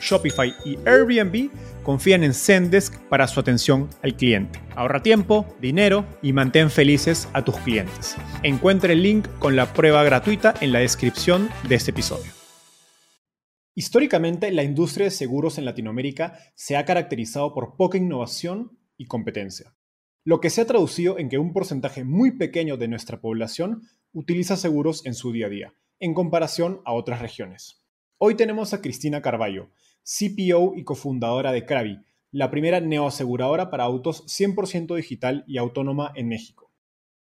Shopify y Airbnb confían en Zendesk para su atención al cliente. Ahorra tiempo, dinero y mantén felices a tus clientes. Encuentre el link con la prueba gratuita en la descripción de este episodio. Históricamente, la industria de seguros en Latinoamérica se ha caracterizado por poca innovación y competencia, lo que se ha traducido en que un porcentaje muy pequeño de nuestra población utiliza seguros en su día a día, en comparación a otras regiones. Hoy tenemos a Cristina Carballo, CPO y cofundadora de Krabi, la primera neoaseguradora para autos 100% digital y autónoma en México.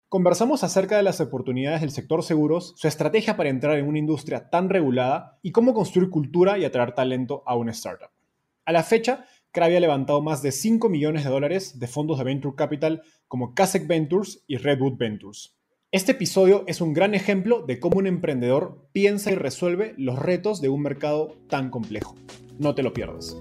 Conversamos acerca de las oportunidades del sector seguros, su estrategia para entrar en una industria tan regulada y cómo construir cultura y atraer talento a una startup. A la fecha, Krabi ha levantado más de 5 millones de dólares de fondos de Venture Capital como Kasek Ventures y Redwood Ventures. Este episodio es un gran ejemplo de cómo un emprendedor piensa y resuelve los retos de un mercado tan complejo. No te lo pierdas.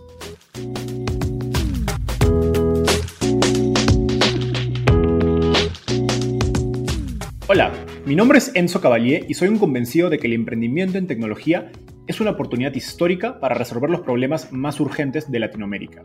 Hola, mi nombre es Enzo Cavalier y soy un convencido de que el emprendimiento en tecnología es una oportunidad histórica para resolver los problemas más urgentes de Latinoamérica.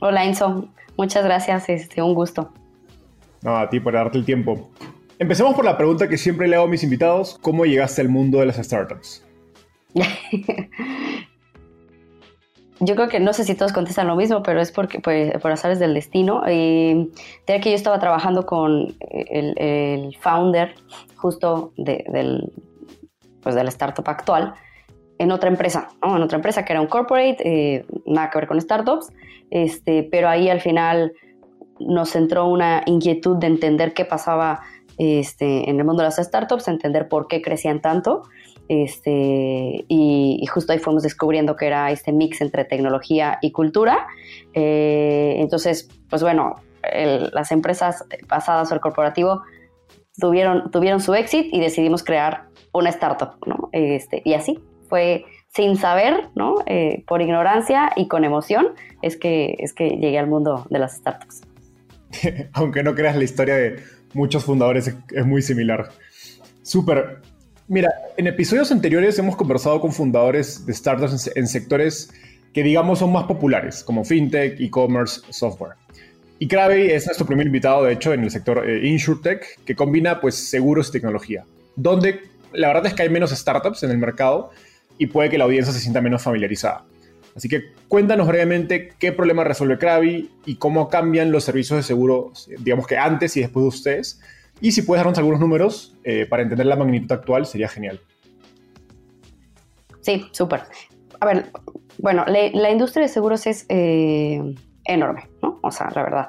Hola Enzo, muchas gracias, este, un gusto. No, a ti por darte el tiempo. Empecemos por la pregunta que siempre le hago a mis invitados, ¿cómo llegaste al mundo de las startups? yo creo que no sé si todos contestan lo mismo, pero es porque pues, por azares del destino. Eh, que yo estaba trabajando con el, founder justo del, pues, de la startup actual en otra empresa, en otra empresa que era un corporate, eh, nada que ver con startups, este, pero ahí al final nos entró una inquietud de entender qué pasaba este, en el mundo de las startups, entender por qué crecían tanto este, y, justo ahí fuimos descubriendo que era este mix entre tecnología y cultura. Eh, entonces, pues bueno, las empresas pasadas al corporativo tuvieron, tuvieron su éxito y decidimos crear una startup, ¿no? Este, y así fue sin saber. Eh, por ignorancia y con emoción, es que, es que llegué al mundo de las startups. Aunque no creas la historia de muchos fundadores, es muy similar. Súper. Mira, en episodios anteriores hemos conversado con fundadores de startups en, sectores que digamos son más populares, como fintech, e-commerce, software. Y Krabi es nuestro primer invitado, de hecho, en el sector eh, insurtech, que combina pues seguros y tecnología, donde la verdad es que hay menos startups en el mercado y puede que la audiencia se sienta menos familiarizada. Así que cuéntanos brevemente qué problema resuelve Krabi y cómo cambian los servicios de seguro, digamos que antes y después de ustedes, y si puedes darnos algunos números eh, para entender la magnitud actual, sería genial. Sí, súper. A ver, bueno, la, industria de seguros es eh, enorme, ¿no? O sea, la verdad.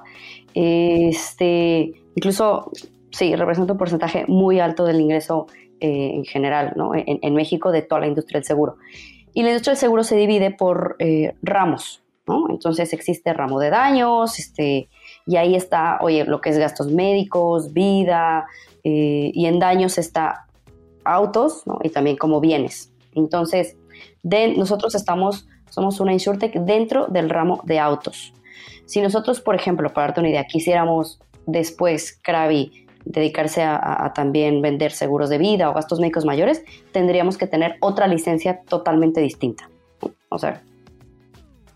Este, incluso, sí, representa un porcentaje muy alto del ingreso eh, en general, ¿no? En, en, México, de toda la industria del seguro. Y la industria del seguro se divide por ramos, ¿no? Entonces existe ramo de daños, este, y ahí está, oye, lo que es gastos médicos, vida, eh, y en daños está autos y también como bienes. Entonces, De, nosotros estamos, somos una insurtech dentro del ramo de autos. Si nosotros, por ejemplo, para darte una idea, quisiéramos después, Krabi, dedicarse a, también vender seguros de vida o gastos médicos mayores, tendríamos que tener otra licencia totalmente distinta. O sea,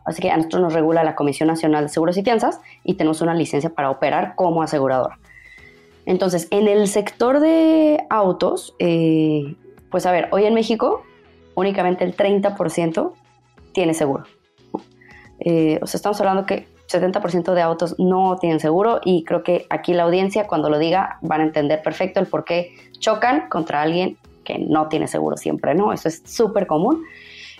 así que a nosotros nos regula la Comisión Nacional de Seguros y Fianzas y tenemos una licencia para operar como aseguradora. Entonces, en el sector de autos, eh, pues a ver, hoy en México únicamente el 30% tiene seguro. Eh, o sea, estamos hablando que 70% de autos no tienen seguro y creo que aquí la audiencia cuando lo diga van a entender perfecto el por qué chocan contra alguien que no tiene seguro siempre, ¿no? Eso es súper común.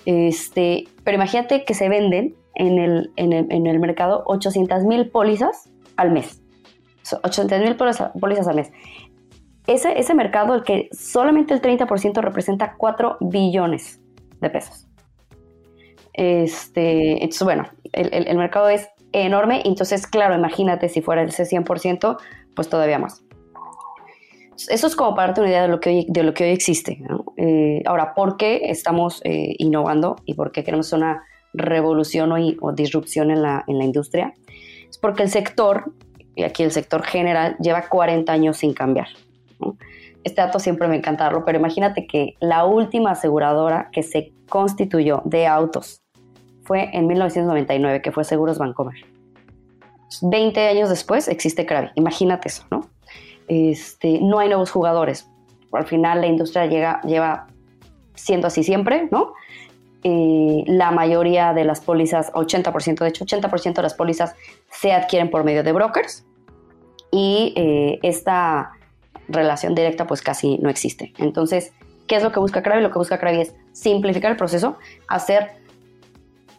Este, pero imagínate que se venden en el, en el, en el mercado 800 mil pólizas al mes. 800 mil pólizas al mes. Ese, ese mercado, el que solamente el 30% representa 4 billones de pesos. Este, bueno, el, el mercado es enorme. Entonces, claro, imagínate si fuera ese 100%, pues todavía más. Eso es como para darte una idea de lo que hoy, de lo que hoy existe. Eh, ahora, ¿por qué estamos eh, innovando y por qué queremos una revolución o, disrupción en la, en la industria? Es porque el sector, y aquí el sector general, lleva 40 años sin cambiar. Este dato siempre me encanta darlo, pero imagínate que la última aseguradora que se constituyó de autos fue en 1999, que fue Seguros Bancomer. 20 años después existe Krabi. Imagínate eso, ¿no? Este, no hay nuevos jugadores. Al final la industria llega, lleva siendo así siempre, ¿no? Eh, la mayoría de las pólizas, 80%, de hecho 80% de las pólizas se adquieren por medio de brokers y eh, esta relación directa pues casi no existe. Entonces, ¿qué es lo que busca Krabi? Lo que busca Krabi es simplificar el proceso, hacer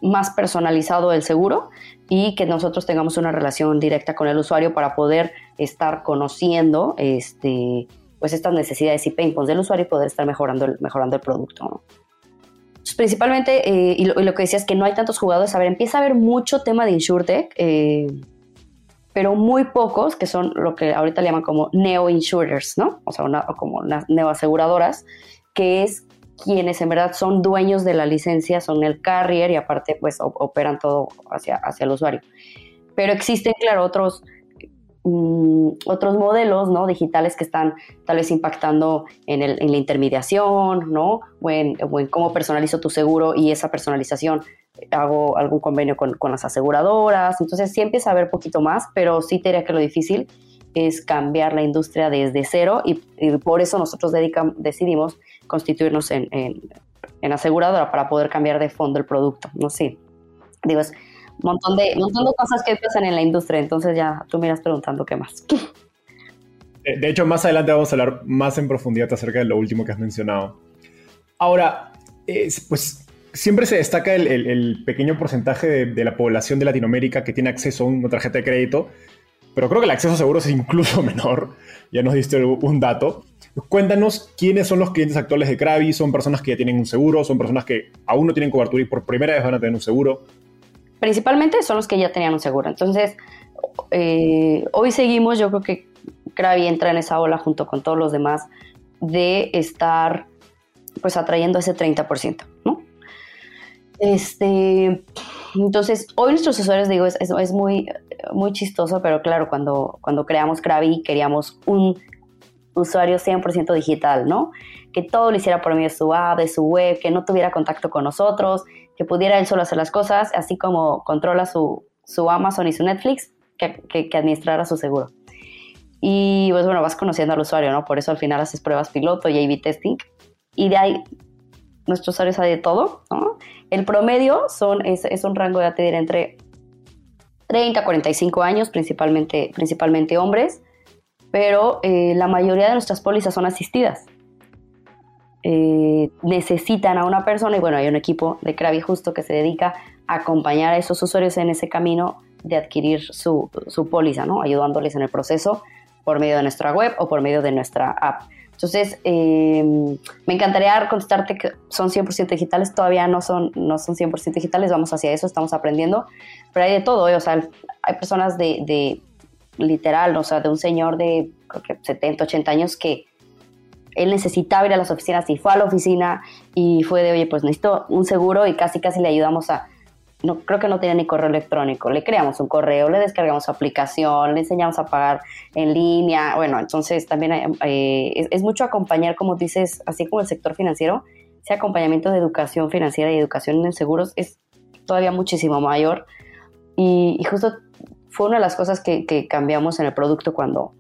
más personalizado el seguro y que nosotros tengamos una relación directa con el usuario para poder estar conociendo este, pues estas necesidades y pain points del usuario y poder estar mejorando el, mejorando el producto. principalmente, eh, y, lo, que decía es que no hay tantos jugadores, a ver, empieza a haber mucho tema de InsurTech, eh, pero muy pocos, que son lo que ahorita le llaman como neo-insurers, ¿no? O sea, como unas neo-aseguradoras, que es quienes en verdad son dueños de la licencia son el carrier y aparte pues operan todo hacia, hacia el usuario. Pero existen, claro, otros, mm, otros modelos ¿no? digitales que están tal vez impactando en, el, en la intermediación, ¿no? O en, cómo personalizo tu seguro y esa personalización hago algún convenio con, con, las aseguradoras. Entonces sí empieza a haber poquito más, pero sí te diría que lo difícil es cambiar la industria desde cero y, por eso nosotros decidimos constituirnos en, en, aseguradora para poder cambiar de fondo el producto. No sé, digo, es un montón de, montón de cosas que pasan en la industria, entonces ya tú miras preguntando qué más. De hecho, más adelante vamos a hablar más en profundidad acerca de lo último que has mencionado. Ahora, pues siempre se destaca el, el, pequeño porcentaje de, de, la población de Latinoamérica que tiene acceso a una tarjeta de crédito pero creo que el acceso a seguros es incluso menor. Ya nos diste un dato. Cuéntanos quiénes son los clientes actuales de Krabi. ¿Son personas que ya tienen un seguro? ¿Son personas que aún no tienen cobertura y por primera vez van a tener un seguro? Principalmente son los que ya tenían un seguro. Entonces, eh, hoy seguimos, yo creo que Krabi entra en esa ola junto con todos los demás de estar pues atrayendo ese 30%, ¿no? Este, entonces, hoy nuestros usuarios, digo, es, es, muy, muy chistoso, pero claro, cuando, cuando creamos Krabi queríamos un usuario 100% digital, ¿no? Que todo lo hiciera por medio de su app, de su web, que no tuviera contacto con nosotros, que pudiera él solo hacer las cosas, así como controla su, su Amazon y su Netflix, que, que, administrara su seguro. Y pues bueno, vas conociendo al usuario, ¿no? Por eso al final haces pruebas piloto y A-B testing. Y de ahí nuestros usuarios hay de todo, ¿no? El promedio son, es, es un rango de edad, entre 30 a 45 años, principalmente, principalmente hombres, pero eh, la mayoría de nuestras pólizas son asistidas. Eh, necesitan a una persona y bueno, hay un equipo de Krabi justo que se dedica a acompañar a esos usuarios en ese camino de adquirir su, su póliza, ¿no? ayudándoles en el proceso por medio de nuestra web o por medio de nuestra app. Entonces, em, me encantaría contestarte que son 100% digitales, todavía no son, no son 100% digitales, vamos hacia eso, estamos aprendiendo, pero hay de todo, ¿eh? o sea, hay personas de, de, literal, o sea, de un señor de creo que 70, 80 años que él necesitaba ir a las oficinas y fue a la oficina y fue de, oye, pues necesito un seguro y casi casi le ayudamos a, no, creo que no tenía ni correo electrónico, le creamos un correo, le descargamos aplicación, le enseñamos a pagar en línea, bueno, entonces también eh, es, mucho acompañar, como dices, así como el sector financiero, ese acompañamiento de educación financiera y educación en seguros es todavía muchísimo mayor. Y, justo fue una de las cosas que, que cambiamos en el producto cuando,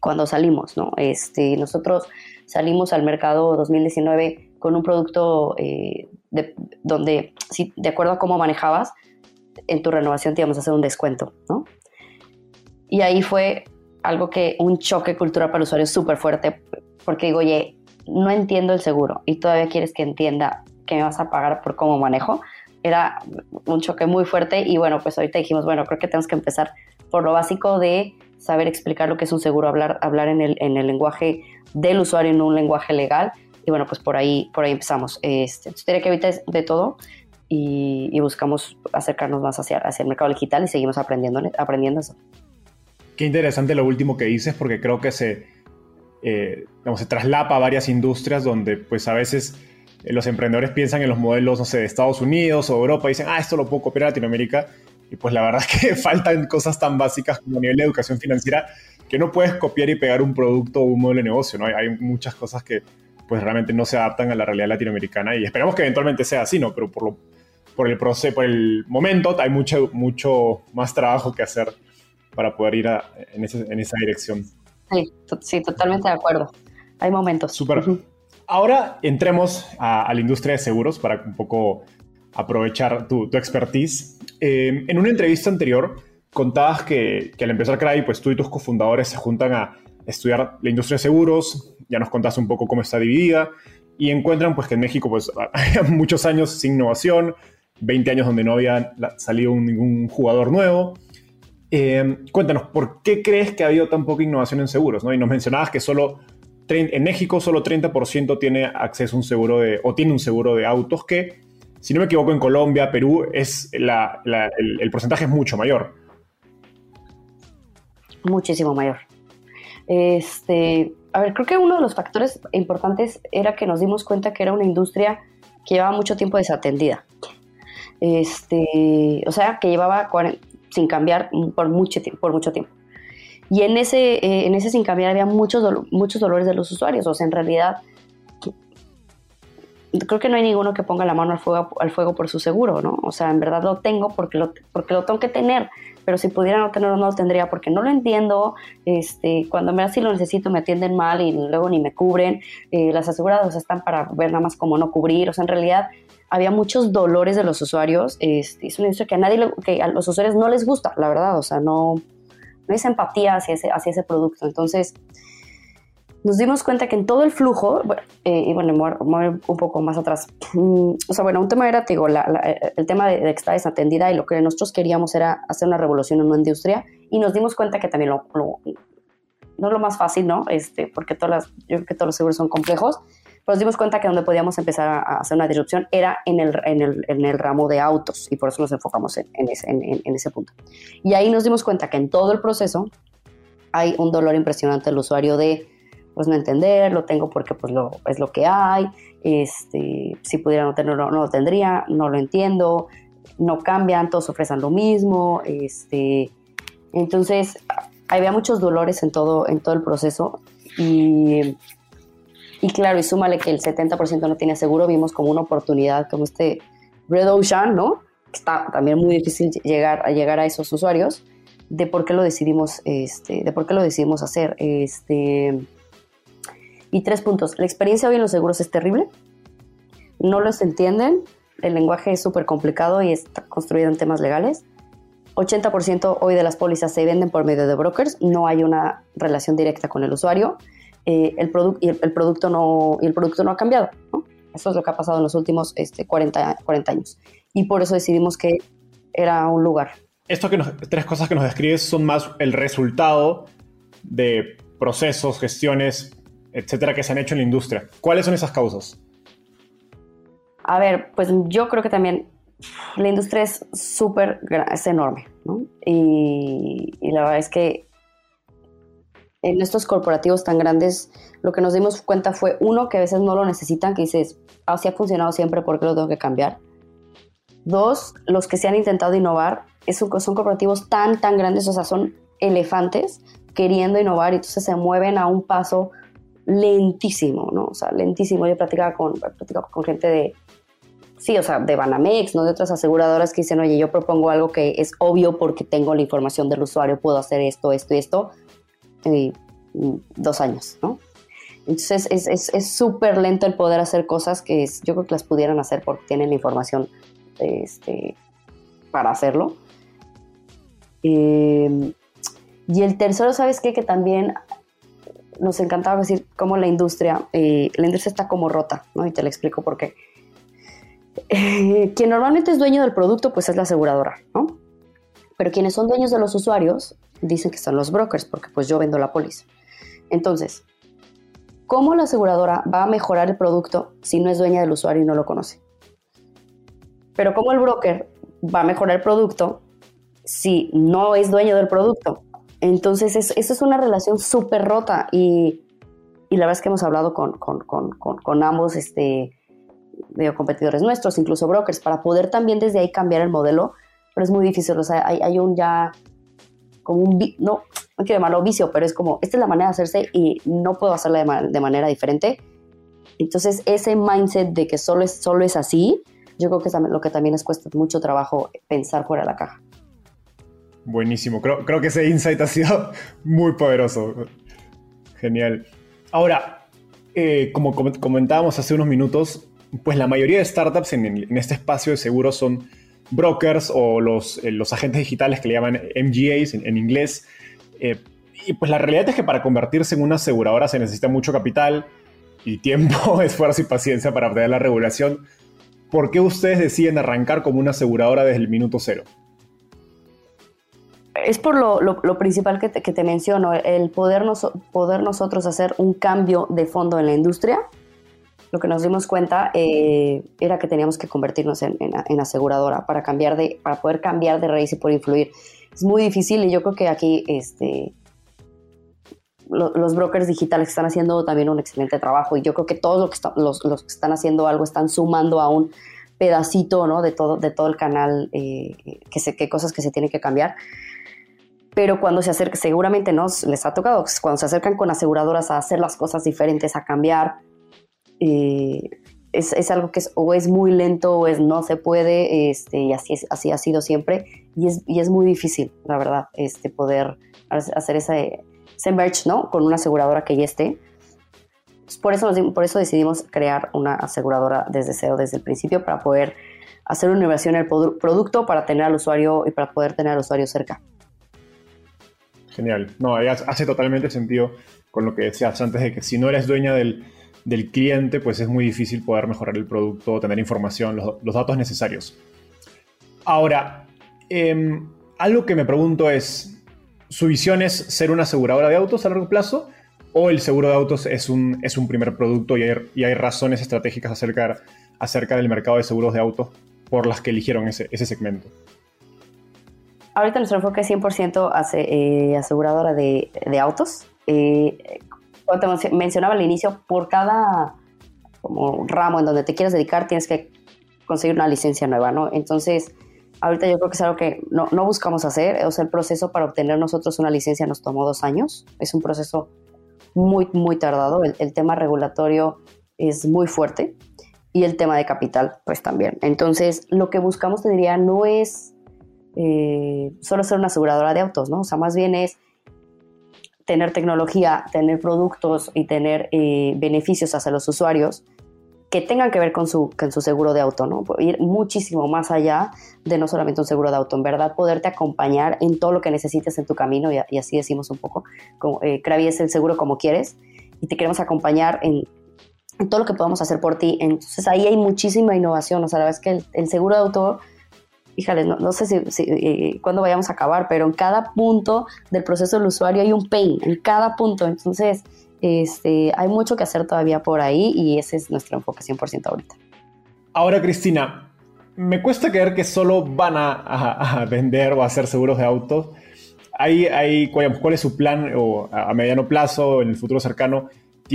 cuando salimos, ¿no? Este, nosotros salimos al mercado 2019 con un producto eh, donde, si, de acuerdo a cómo manejabas, en tu renovación te íbamos a hacer un descuento, ¿no? Y ahí fue algo que, un choque cultural para el usuario súper fuerte, porque digo, oye, no entiendo el seguro y todavía quieres que entienda que me vas a pagar por cómo manejo. Era un choque muy fuerte y bueno, pues ahorita dijimos, bueno, creo que tenemos que empezar por lo básico de saber explicar lo que es un seguro, hablar, hablar en, el, en el lenguaje del usuario, en un lenguaje legal. Y bueno, pues por ahí, por ahí empezamos. Este, tenía que evitar de todo y, buscamos acercarnos más hacia, hacia el mercado digital y seguimos aprendiendo, aprendiendo eso. Qué interesante lo último que dices, porque creo que se, eh, se traslapa a varias industrias donde pues a veces los emprendedores piensan en los modelos, no sé, de Estados Unidos o Europa y dicen, ah, esto lo puedo copiar a Latinoamérica y pues la verdad es que faltan cosas tan básicas como a nivel de educación financiera que no puedes copiar y pegar un producto o un modelo de negocio, ¿no? Hay, muchas cosas que pues realmente no se adaptan a la realidad latinoamericana y esperamos que eventualmente sea así, ¿no? Pero por, lo, por el proceso, por el momento hay mucho, mucho más trabajo que hacer para poder ir en, esa dirección. Sí, sí, totalmente de acuerdo. Hay momentos. Súper. Ahora entremos a, la industria de seguros para un poco aprovechar tu, expertise. Eh, en una entrevista anterior contabas que, al empezar Cray, pues tú y tus cofundadores se juntan a estudiar la industria de seguros, ya nos contaste un poco cómo está dividida, y encuentran pues que en México pues muchos años sin innovación, 20 años donde no había salido ningún jugador nuevo. Eh, cuéntanos, ¿por qué crees que ha habido tan poca innovación en seguros? ¿no? Y nos mencionabas que solo en México solo 30% tiene acceso a un seguro de, o tiene un seguro de autos que si no me equivoco, en Colombia, Perú, es el, porcentaje es mucho mayor. Muchísimo mayor. Este, a ver, creo que uno de los factores importantes era que nos dimos cuenta que era una industria que llevaba mucho tiempo desatendida. Este, o sea, que llevaba sin cambiar por mucho, por mucho tiempo. Y en ese, eh, en ese sin cambiar había muchos, muchos dolores de los usuarios. O sea, en realidad creo que no hay ninguno que ponga la mano al fuego, al fuego por su seguro, ¿no? O sea, en verdad lo tengo porque lo, porque lo tengo que tener, pero si pudiera no tenerlo no lo tendría porque no lo entiendo, este, cuando me así lo necesito me atienden mal y luego ni me cubren, eh, las aseguradoras están para ver nada más como no cubrir, o sea, en realidad había muchos dolores de los usuarios, este, es una industria que a nadie, que a los usuarios no les gusta, la verdad, o sea, no, no hay empatía hacia ese, hacia ese producto, entonces nos dimos cuenta que en todo el flujo, eh, y bueno, mover un poco más atrás, mm, o sea, bueno, un tema era, digo, el tema de, que está desatendida y lo que nosotros queríamos era hacer una revolución en una industria y nos dimos cuenta que también lo, no es lo más fácil, ¿no? Este, porque todas las, yo creo que todos los seguros son complejos, nos dimos cuenta que donde podíamos empezar a, hacer una disrupción era en el, en el, en el ramo de autos y por eso nos enfocamos en, en, ese, en ese punto. Y ahí nos dimos cuenta que en todo el proceso hay un dolor impresionante del usuario de pues no entender, lo tengo porque pues lo, es lo que hay, este, si pudiera no tenerlo, no lo tendría, no lo entiendo, no cambian, todos ofrecen lo mismo, este, entonces había muchos dolores en todo, en todo el proceso y, y claro, y súmale que el 70% no tiene seguro, vimos como una oportunidad, como este Red Ocean, ¿no? Está también muy difícil llegar a llegar a esos usuarios de por qué lo decidimos, este, de por qué lo decidimos hacer, este, y tres puntos. La experiencia hoy en los seguros es terrible. No los entienden. El lenguaje es súper complicado y está construido en temas legales. 80% hoy de las pólizas se venden por medio de brokers. No hay una relación directa con el usuario. Eh, el, y el, producto no, y el producto no ha cambiado. Eso es lo que ha pasado en los últimos este, 40, 40 años. Y por eso decidimos que era un lugar. Que tres cosas que nos describes son más el resultado de procesos, gestiones etcétera, que se han hecho en la industria. ¿Cuáles son esas causas? A ver, pues yo creo que también la industria es súper, es enorme, ¿no? Y, la verdad es que en estos corporativos tan grandes, lo que nos dimos cuenta fue, uno, que a veces no lo necesitan, que dices, así ha funcionado siempre, ¿por qué lo tengo que cambiar? Dos, los que se han intentado innovar, son corporativos tan, tan grandes, o sea, son elefantes queriendo innovar y entonces se mueven a un paso lentísimo, ¿no? O sea, lentísimo. Yo platicaba con, platicaba con gente de, sí, o sea, de Banamex, ¿no? De otras aseguradoras que dicen, oye, yo propongo algo que es obvio porque tengo la información del usuario, puedo hacer esto, esto y esto, dos años, ¿no? Entonces es súper es, lento el poder hacer cosas que yo creo que las pudieran hacer porque tienen la información este, para hacerlo. Eh, y el tercero, ¿sabes qué? Que también nos encantaba decir cómo la industria, eh, la industria está como rota, ¿no? Y te lo explico por qué. Quien normalmente es dueño del producto, pues es la aseguradora, ¿no? Pero quienes son dueños de los usuarios dicen que son los brokers, porque pues yo vendo la póliza. Entonces, ¿cómo la aseguradora va a mejorar el producto si no es dueña del usuario y no lo conoce? Pero ¿cómo el broker va a mejorar el producto si no es dueño del producto? Entonces, eso es una relación súper rota y, y, la verdad es que hemos hablado con, con, con, con ambos este, competidores nuestros, incluso brokers, para poder también desde ahí cambiar el modelo, pero es muy difícil, o sea, hay, hay un ya como un, no, no quiero llamarlo vicio, pero es como, esta es la manera de hacerse y no puedo hacerla de, de manera diferente. Entonces, ese mindset de que solo es, solo es así, yo creo que es lo que también les cuesta mucho trabajo pensar fuera de la caja. Buenísimo, creo, creo que ese insight ha sido muy poderoso. Genial. Ahora, eh, como comentábamos hace unos minutos, pues la mayoría de startups en, este espacio de seguros son brokers o los, eh, los, agentes digitales que le llaman MGAs en, inglés. Eh, y pues la realidad es que para convertirse en una aseguradora se necesita mucho capital y tiempo, esfuerzo y paciencia para obtener la regulación. ¿Por qué ustedes deciden arrancar como una aseguradora desde el minuto cero? es por lo, principal que te, menciono, el poder, poder nosotros hacer un cambio de fondo en la industria. Lo que nos dimos cuenta eh, era que teníamos que convertirnos en, aseguradora para, cambiar de, para poder cambiar de raíz y poder influir. Es muy difícil y yo creo que aquí este, los brokers digitales están haciendo también un excelente trabajo y yo creo que todos los que, los, que están haciendo algo están sumando a un pedacito ¿no? de, todo, de todo el canal, eh, que, se, que cosas que se tienen que cambiar pero cuando se acercan, seguramente nos les ha tocado, cuando se acercan con aseguradoras a hacer las cosas diferentes, a cambiar, eh, es, es, algo que es, o es muy lento o es no se puede, este, y así, así ha sido siempre, y es, y es muy difícil, la verdad, este, poder hacer ese, ese merge, ¿no? Con una aseguradora que ya esté. Pues por, eso por eso decidimos crear una aseguradora desde cero, desde el principio, para poder hacer una inversión en el producto, para tener al usuario y para poder tener al usuario cerca. Genial. No, hace totalmente sentido con lo que decías antes de que si no eres dueña del, cliente, pues es muy difícil poder mejorar el producto, tener información, los, datos necesarios. Ahora, em, algo que me pregunto es, ¿su visión es ser una aseguradora de autos a largo plazo? ¿O el seguro de autos es un, es un primer producto y hay, razones estratégicas acerca, acerca del mercado de seguros de autos por las que eligieron ese, ese segmento? ahorita nuestro enfoque es 100% eh, aseguradora de, autos. Eh, como te mencionaba al inicio, por cada como ramo en donde te quieras dedicar tienes que conseguir una licencia nueva, ¿no? Entonces, ahorita yo creo que es algo que no, buscamos hacer. O sea, el proceso para obtener nosotros una licencia nos tomó dos años. Es un proceso muy, muy tardado. el tema regulatorio es muy fuerte y el tema de capital, pues también. Entonces, lo que buscamos, te diría, no es eh, solo ser una aseguradora de autos, ¿no? O sea, más bien es tener tecnología, tener productos y tener eh, beneficios hacia los usuarios que tengan que ver con su, con su seguro de auto, ¿no? Ir muchísimo más allá de no solamente un seguro de auto, en verdad poderte acompañar en todo lo que necesites en tu camino y, así decimos un poco, como, eh, es el seguro como quieres y te queremos acompañar en, todo lo que podamos hacer por ti. Entonces ahí hay muchísima innovación, o sea, la verdad es que el, el seguro de auto híjale, no, sé si, eh, cuándo vayamos a acabar, pero en cada punto del proceso del usuario hay un pain, en cada punto. Entonces, este, hay mucho que hacer todavía por ahí y ese es nuestro enfoque 100% ahorita. Ahora, Cristina, me cuesta creer que solo van a, vender o a hacer seguros de autos. hay, ¿cuál, es su plan o a mediano plazo, en el futuro cercano?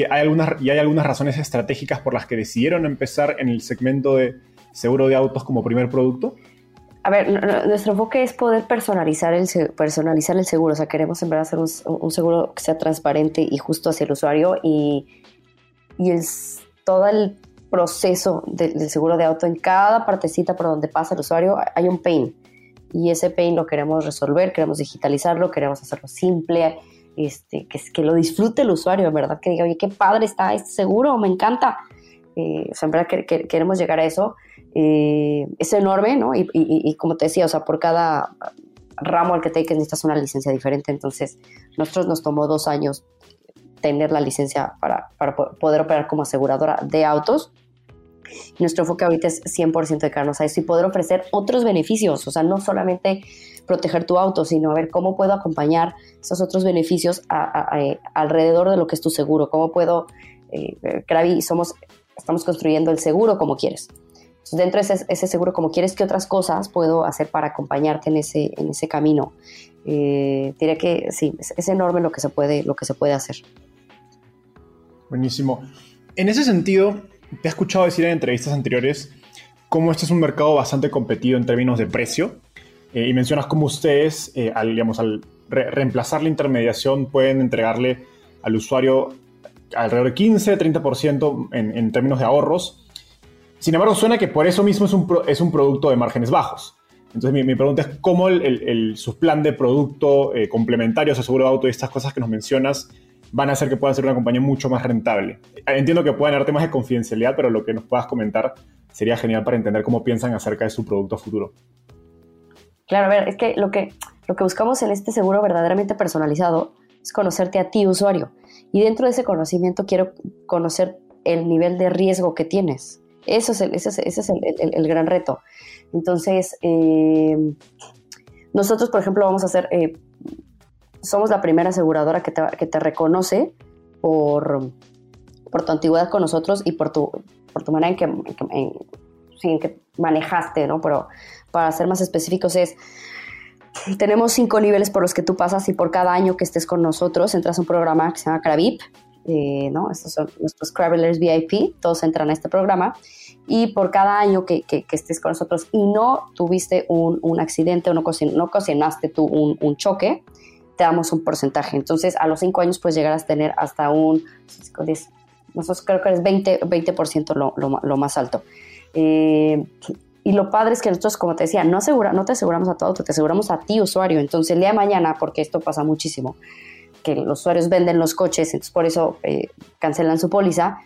¿Hay algunas, ¿Y hay algunas razones estratégicas por las que decidieron empezar en el segmento de seguro de autos como primer producto? A ver, nuestro enfoque es poder personalizar el, seguro. O sea, queremos en verdad hacer un, seguro que sea transparente y justo hacia el usuario y, y el, todo el proceso del seguro de auto en cada partecita por donde pasa el usuario hay un pain y ese pain lo queremos resolver, queremos digitalizarlo, queremos hacerlo simple, este, que, lo disfrute el usuario, ¿verdad? Que diga, oye, qué padre está este seguro, me encanta. Eh, en verdad que, queremos llegar a eso. Eh, es enorme, ¿no? Y, y, como te decía, o sea, por cada ramo al que te dediques necesitas una licencia diferente. Entonces, nosotros nos tomó dos años tener la licencia para, para poder operar como aseguradora de autos. Nuestro enfoque ahorita es 100% de carnos a eso y poder ofrecer otros beneficios, o sea, no solamente proteger tu auto, sino a ver cómo puedo acompañar esos otros beneficios alrededor de lo que es tu seguro, cómo puedo, eh, somos, estamos construyendo el seguro como quieres. dentro de ese, seguro como quieres, ¿qué otras cosas puedo hacer para acompañarte en ese, en ese camino? Eh, diré que sí, es, enorme lo que se puede, lo que se puede hacer. Buenísimo. En ese sentido, te he escuchado decir en entrevistas anteriores cómo este es un mercado bastante competido en términos de precio. Eh, y mencionas cómo ustedes, eh, al, digamos, al reemplazar la intermediación, pueden entregarle al usuario alrededor de 15-30% en, en términos de ahorros. Sin embargo, suena que por eso mismo es un, es un producto de márgenes bajos. Entonces, mi, pregunta es cómo el, el, su plan de producto eh, complementario, a seguro de auto y estas cosas que nos mencionas, van a hacer que puedan ser una compañía mucho más rentable. Entiendo que puedan dar temas de confidencialidad, pero lo que nos puedas comentar sería genial para entender cómo piensan acerca de su producto futuro. Claro, a ver, es que lo que, lo que buscamos en este seguro verdaderamente personalizado es conocerte a ti, usuario. Y dentro de ese conocimiento quiero conocer el nivel de riesgo que tienes. Eso es el, ese es, el, gran reto. Entonces, eh, nosotros, por ejemplo, vamos a hacer eh, somos la primera aseguradora que te, que te reconoce por, por, tu antigüedad con nosotros y por tu, por tu manera en que, en que, manejaste, ¿no? Pero para ser más específicos es, tenemos cinco niveles por los que tú pasas y por cada año que estés con nosotros entras a un programa que se llama Cravip, eh, ¿no? Estos son nuestros Cravelers VIP, todos entran a este programa y por cada año que, que, estés con nosotros y no tuviste un, un accidente o no, no ocasionaste tú un, un choque, te damos un porcentaje. Entonces, a los cinco años puedes llegar a tener hasta un, nosotros creo que es 20%, 20 lo, lo, lo, más alto. Eh, y lo padre es que nosotros, como te decía, no, asegura, no te aseguramos a todo, te aseguramos a ti, usuario. Entonces, el día de mañana, porque esto pasa muchísimo, que los usuarios venden los coches, entonces por eso eh, cancelan su póliza,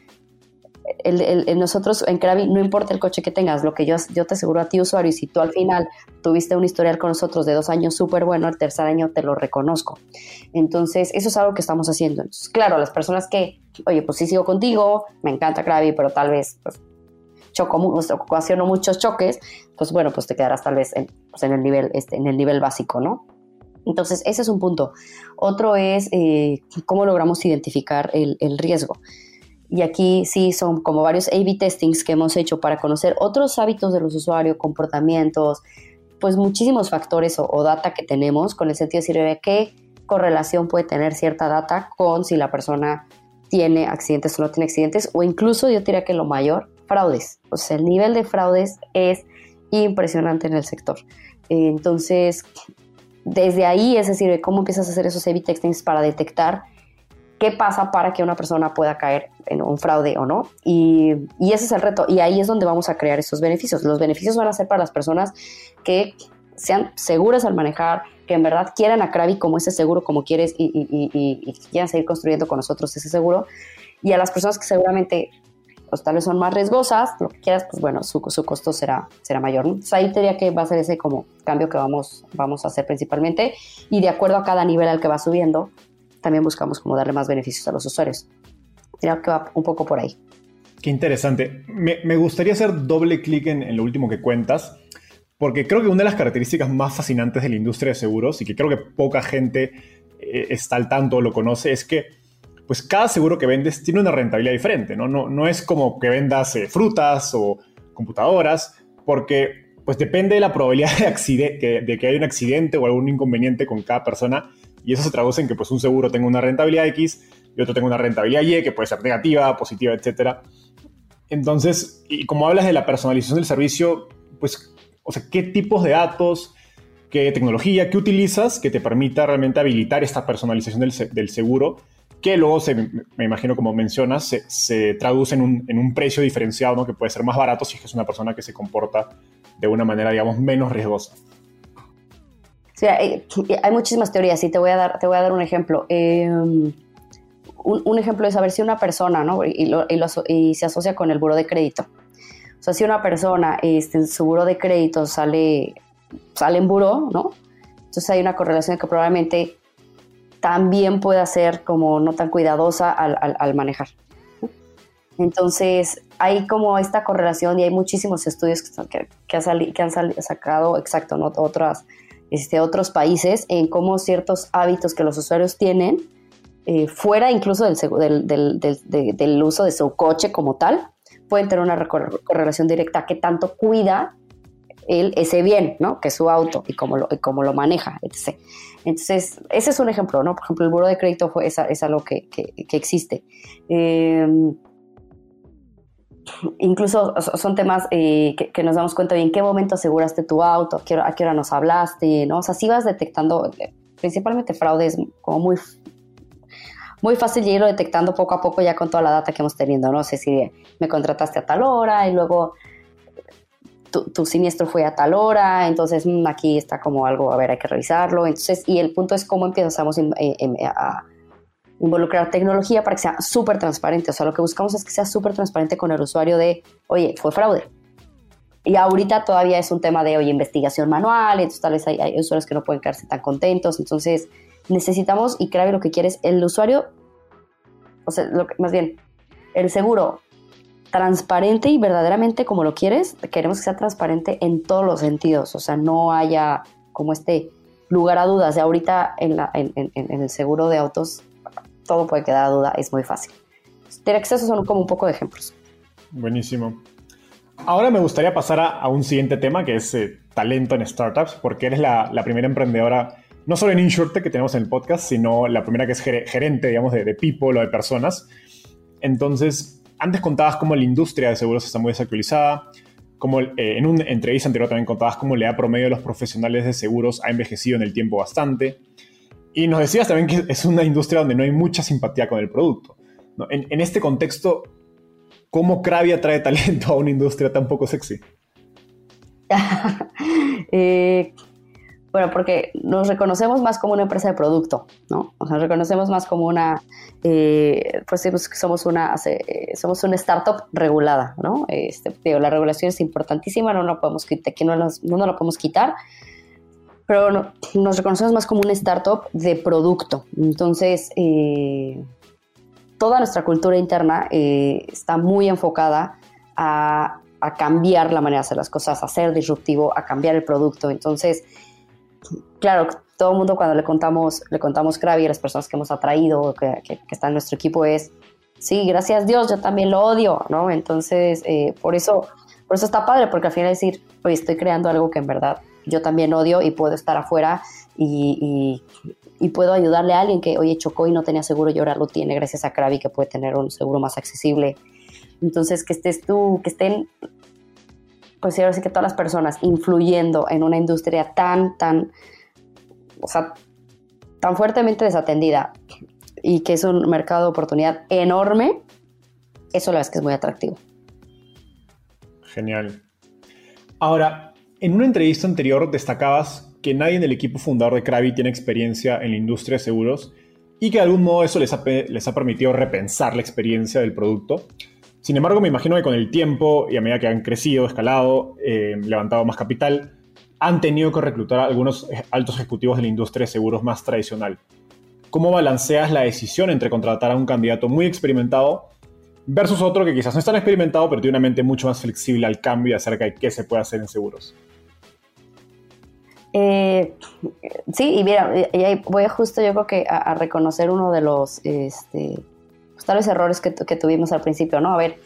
el, nosotros en Krabi no importa el coche que tengas, lo que yo, yo te aseguro a ti usuario, y si tú al final tuviste un historial con nosotros de dos años súper bueno, el tercer año te lo reconozco. Entonces, eso es algo que estamos haciendo. Entonces, claro, las personas que, oye, pues sí sigo contigo, me encanta Krabi, pero tal vez pues, choco, ocasiono muchos choques, pues bueno, pues te quedarás tal vez en, pues, en, el, nivel, este, en el nivel básico, ¿no? Entonces, ese es un punto. Otro es eh, cómo logramos identificar el, el riesgo. Y aquí sí son como varios A-B testings que hemos hecho para conocer otros hábitos de los usuarios, comportamientos, pues muchísimos factores o, data que tenemos con el sentido de decir qué correlación puede tener cierta data con si la persona tiene accidentes o no tiene accidentes, o incluso yo diría que lo mayor, fraudes. O sea, el nivel de fraudes es impresionante en el sector. Entonces, desde ahí, es decir, cómo empiezas a hacer esos A-B testings para detectar qué pasa para que una persona pueda caer en un fraude o no. Y, ese es el reto. Y ahí es donde vamos a crear esos beneficios. Los beneficios van a ser para las personas que sean seguras al manejar, que en verdad quieran a Krabi como ese seguro, como quieres, y, quieran seguir construyendo con nosotros ese seguro. Y a las personas que seguramente pues, tal vez son más riesgosas, lo que quieras, pues bueno, su, costo será, será mayor. Entonces ahí diría que va a ser ese como cambio que vamos, vamos a hacer principalmente. Y de acuerdo a cada nivel al que va subiendo, también buscamos como darle más beneficios a los usuarios. Creo que va un poco por ahí. Qué interesante. Me, gustaría hacer doble clic en, lo último que cuentas, porque creo que una de las características más fascinantes de la industria de seguros y que creo que poca gente eh, está al tanto o lo conoce es que pues cada seguro que vendes tiene una rentabilidad diferente, ¿no? No, no es como que vendas eh, frutas o computadoras, porque pues depende de la probabilidad de, que haya un accidente o algún inconveniente con cada persona y eso se traduce en que pues un seguro tenga una rentabilidad X y otro tenga una rentabilidad Y, que puede ser negativa, positiva, etc. Entonces, y como hablas de la personalización del servicio, pues, o sea, ¿qué tipos de datos, qué tecnología, qué utilizas que te permita realmente habilitar esta personalización del, seguro? Que luego, se, me imagino como mencionas, se, traduce en un, en un, precio diferenciado, ¿no? que puede ser más barato si es una persona que se comporta de una manera, digamos, menos riesgosa. Sí, hay, muchísimas teorías y te voy a dar, te voy a dar un ejemplo. Em, un, ejemplo es saber si una persona, ¿no? Y, y, se asocia con el buro de crédito. O sea, si una persona, este, en su buro de crédito sale, sale en buro, ¿no? Entonces hay una correlación que probablemente también pueda ser como no tan cuidadosa al, al manejar. Entonces, hay como esta correlación y hay muchísimos estudios que, que, han, sacado, exacto, ¿no? otras, este, otros países en cómo ciertos hábitos que los usuarios tienen, eh, fuera incluso del, del, del, uso de su coche como tal, pueden tener una correlación directa que tanto cuida ese bien, ¿no? Que es su auto y cómo lo, cómo lo maneja, etc. Entonces, ese es un ejemplo, ¿no? Por ejemplo, el buro de crédito fue, es, algo que, que, que existe. Eh, incluso son temas eh, que, nos damos cuenta de en qué momento aseguraste tu auto, a qué, hora, nos hablaste, ¿no? O sea, si vas detectando eh, principalmente fraudes como muy, muy fácil irlo detectando poco a poco ya con toda la data que hemos tenido, ¿no? sé si me contrataste a tal hora y luego tu, siniestro fue a tal hora, entonces mm, aquí está como algo, a ver, hay que revisarlo. Entonces, y el punto es cómo empezamos eh, a involucrar tecnología para que sea súper transparente. O sea, lo que buscamos es que sea súper transparente con el usuario de, oye, fue fraude. Y ahorita todavía es un tema de, oye, investigación manual, entonces tal vez hay, usuarios que no pueden quedarse tan contentos. Entonces, necesitamos, y creo lo que quieres, el usuario, o sea, lo más bien, el seguro transparente y verdaderamente como lo quieres, queremos que sea transparente en todos los sentidos, o sea, no haya como este lugar a dudas. De ahorita en, el seguro de autos todo puede quedar a duda, es muy fácil. Tener acceso son como un poco de ejemplos. Buenísimo. Ahora me gustaría pasar a, un siguiente tema que es eh, talento en startups, porque eres la, primera emprendedora, no solo en InsurTech que tenemos en el podcast, sino la primera que es gerente, digamos, de people o de personas. Entonces, antes contabas cómo la industria de seguros está muy desactualizada, como eh, en una entrevista anterior también contabas cómo la edad promedio de los profesionales de seguros ha envejecido en el tiempo bastante. Y nos decías también que es una industria donde no hay mucha simpatía con el producto. En, este contexto, ¿cómo Krabi atrae talento a una industria tan poco sexy? Eh, bueno, porque nos reconocemos más como una empresa de producto, ¿no? O sea, nos reconocemos más como una, eh, pues somos una, eh, somos una startup regulada, ¿no? Este, la regulación es importantísima, no la podemos quitar, no, no la podemos quitar, pero nos reconocemos más como una startup de producto. Entonces, eh, toda nuestra cultura interna eh, está muy enfocada a, cambiar la manera de hacer las cosas, a ser disruptivo, a cambiar el producto. Entonces, claro, todo el mundo cuando le contamos, le contamos Krabi a las personas que hemos atraído, que, que, están en nuestro equipo, es, sí, gracias a Dios, yo también lo odio, ¿no? Entonces, eh, por, eso, por eso está padre, porque al final decir, oye, estoy creando algo que en verdad yo también odio y puedo estar afuera y, puedo ayudarle a alguien que, oye, chocó y no tenía seguro y ahora lo tiene gracias a Krabi que puede tener un seguro más accesible. Entonces, que estés tú, que estén, pues que todas las personas influyendo en una industria tan, tan, o sea, tan fuertemente desatendida y que es un mercado de oportunidad enorme, eso la verdad es que es muy atractivo. Genial. Ahora, en una entrevista anterior destacabas que nadie en el equipo fundador de Krabi tiene experiencia en la industria de seguros y que de algún modo eso les ha, les ha permitido repensar la experiencia del producto. Sin embargo, me imagino que con el tiempo y a medida que han crecido, escalado, eh, levantado más capital, han tenido que reclutar a algunos eh, altos ejecutivos de la industria de seguros más tradicional. ¿Cómo balanceas la decisión entre contratar a un candidato muy experimentado versus otro que quizás no es tan experimentado, pero tiene una mente mucho más flexible al cambio acerca de qué se puede hacer en seguros? Eh, sí, y mira, voy a justo yo creo que a, reconocer uno de los este, pues, tales errores que, tuvimos al principio, ¿no? A ver,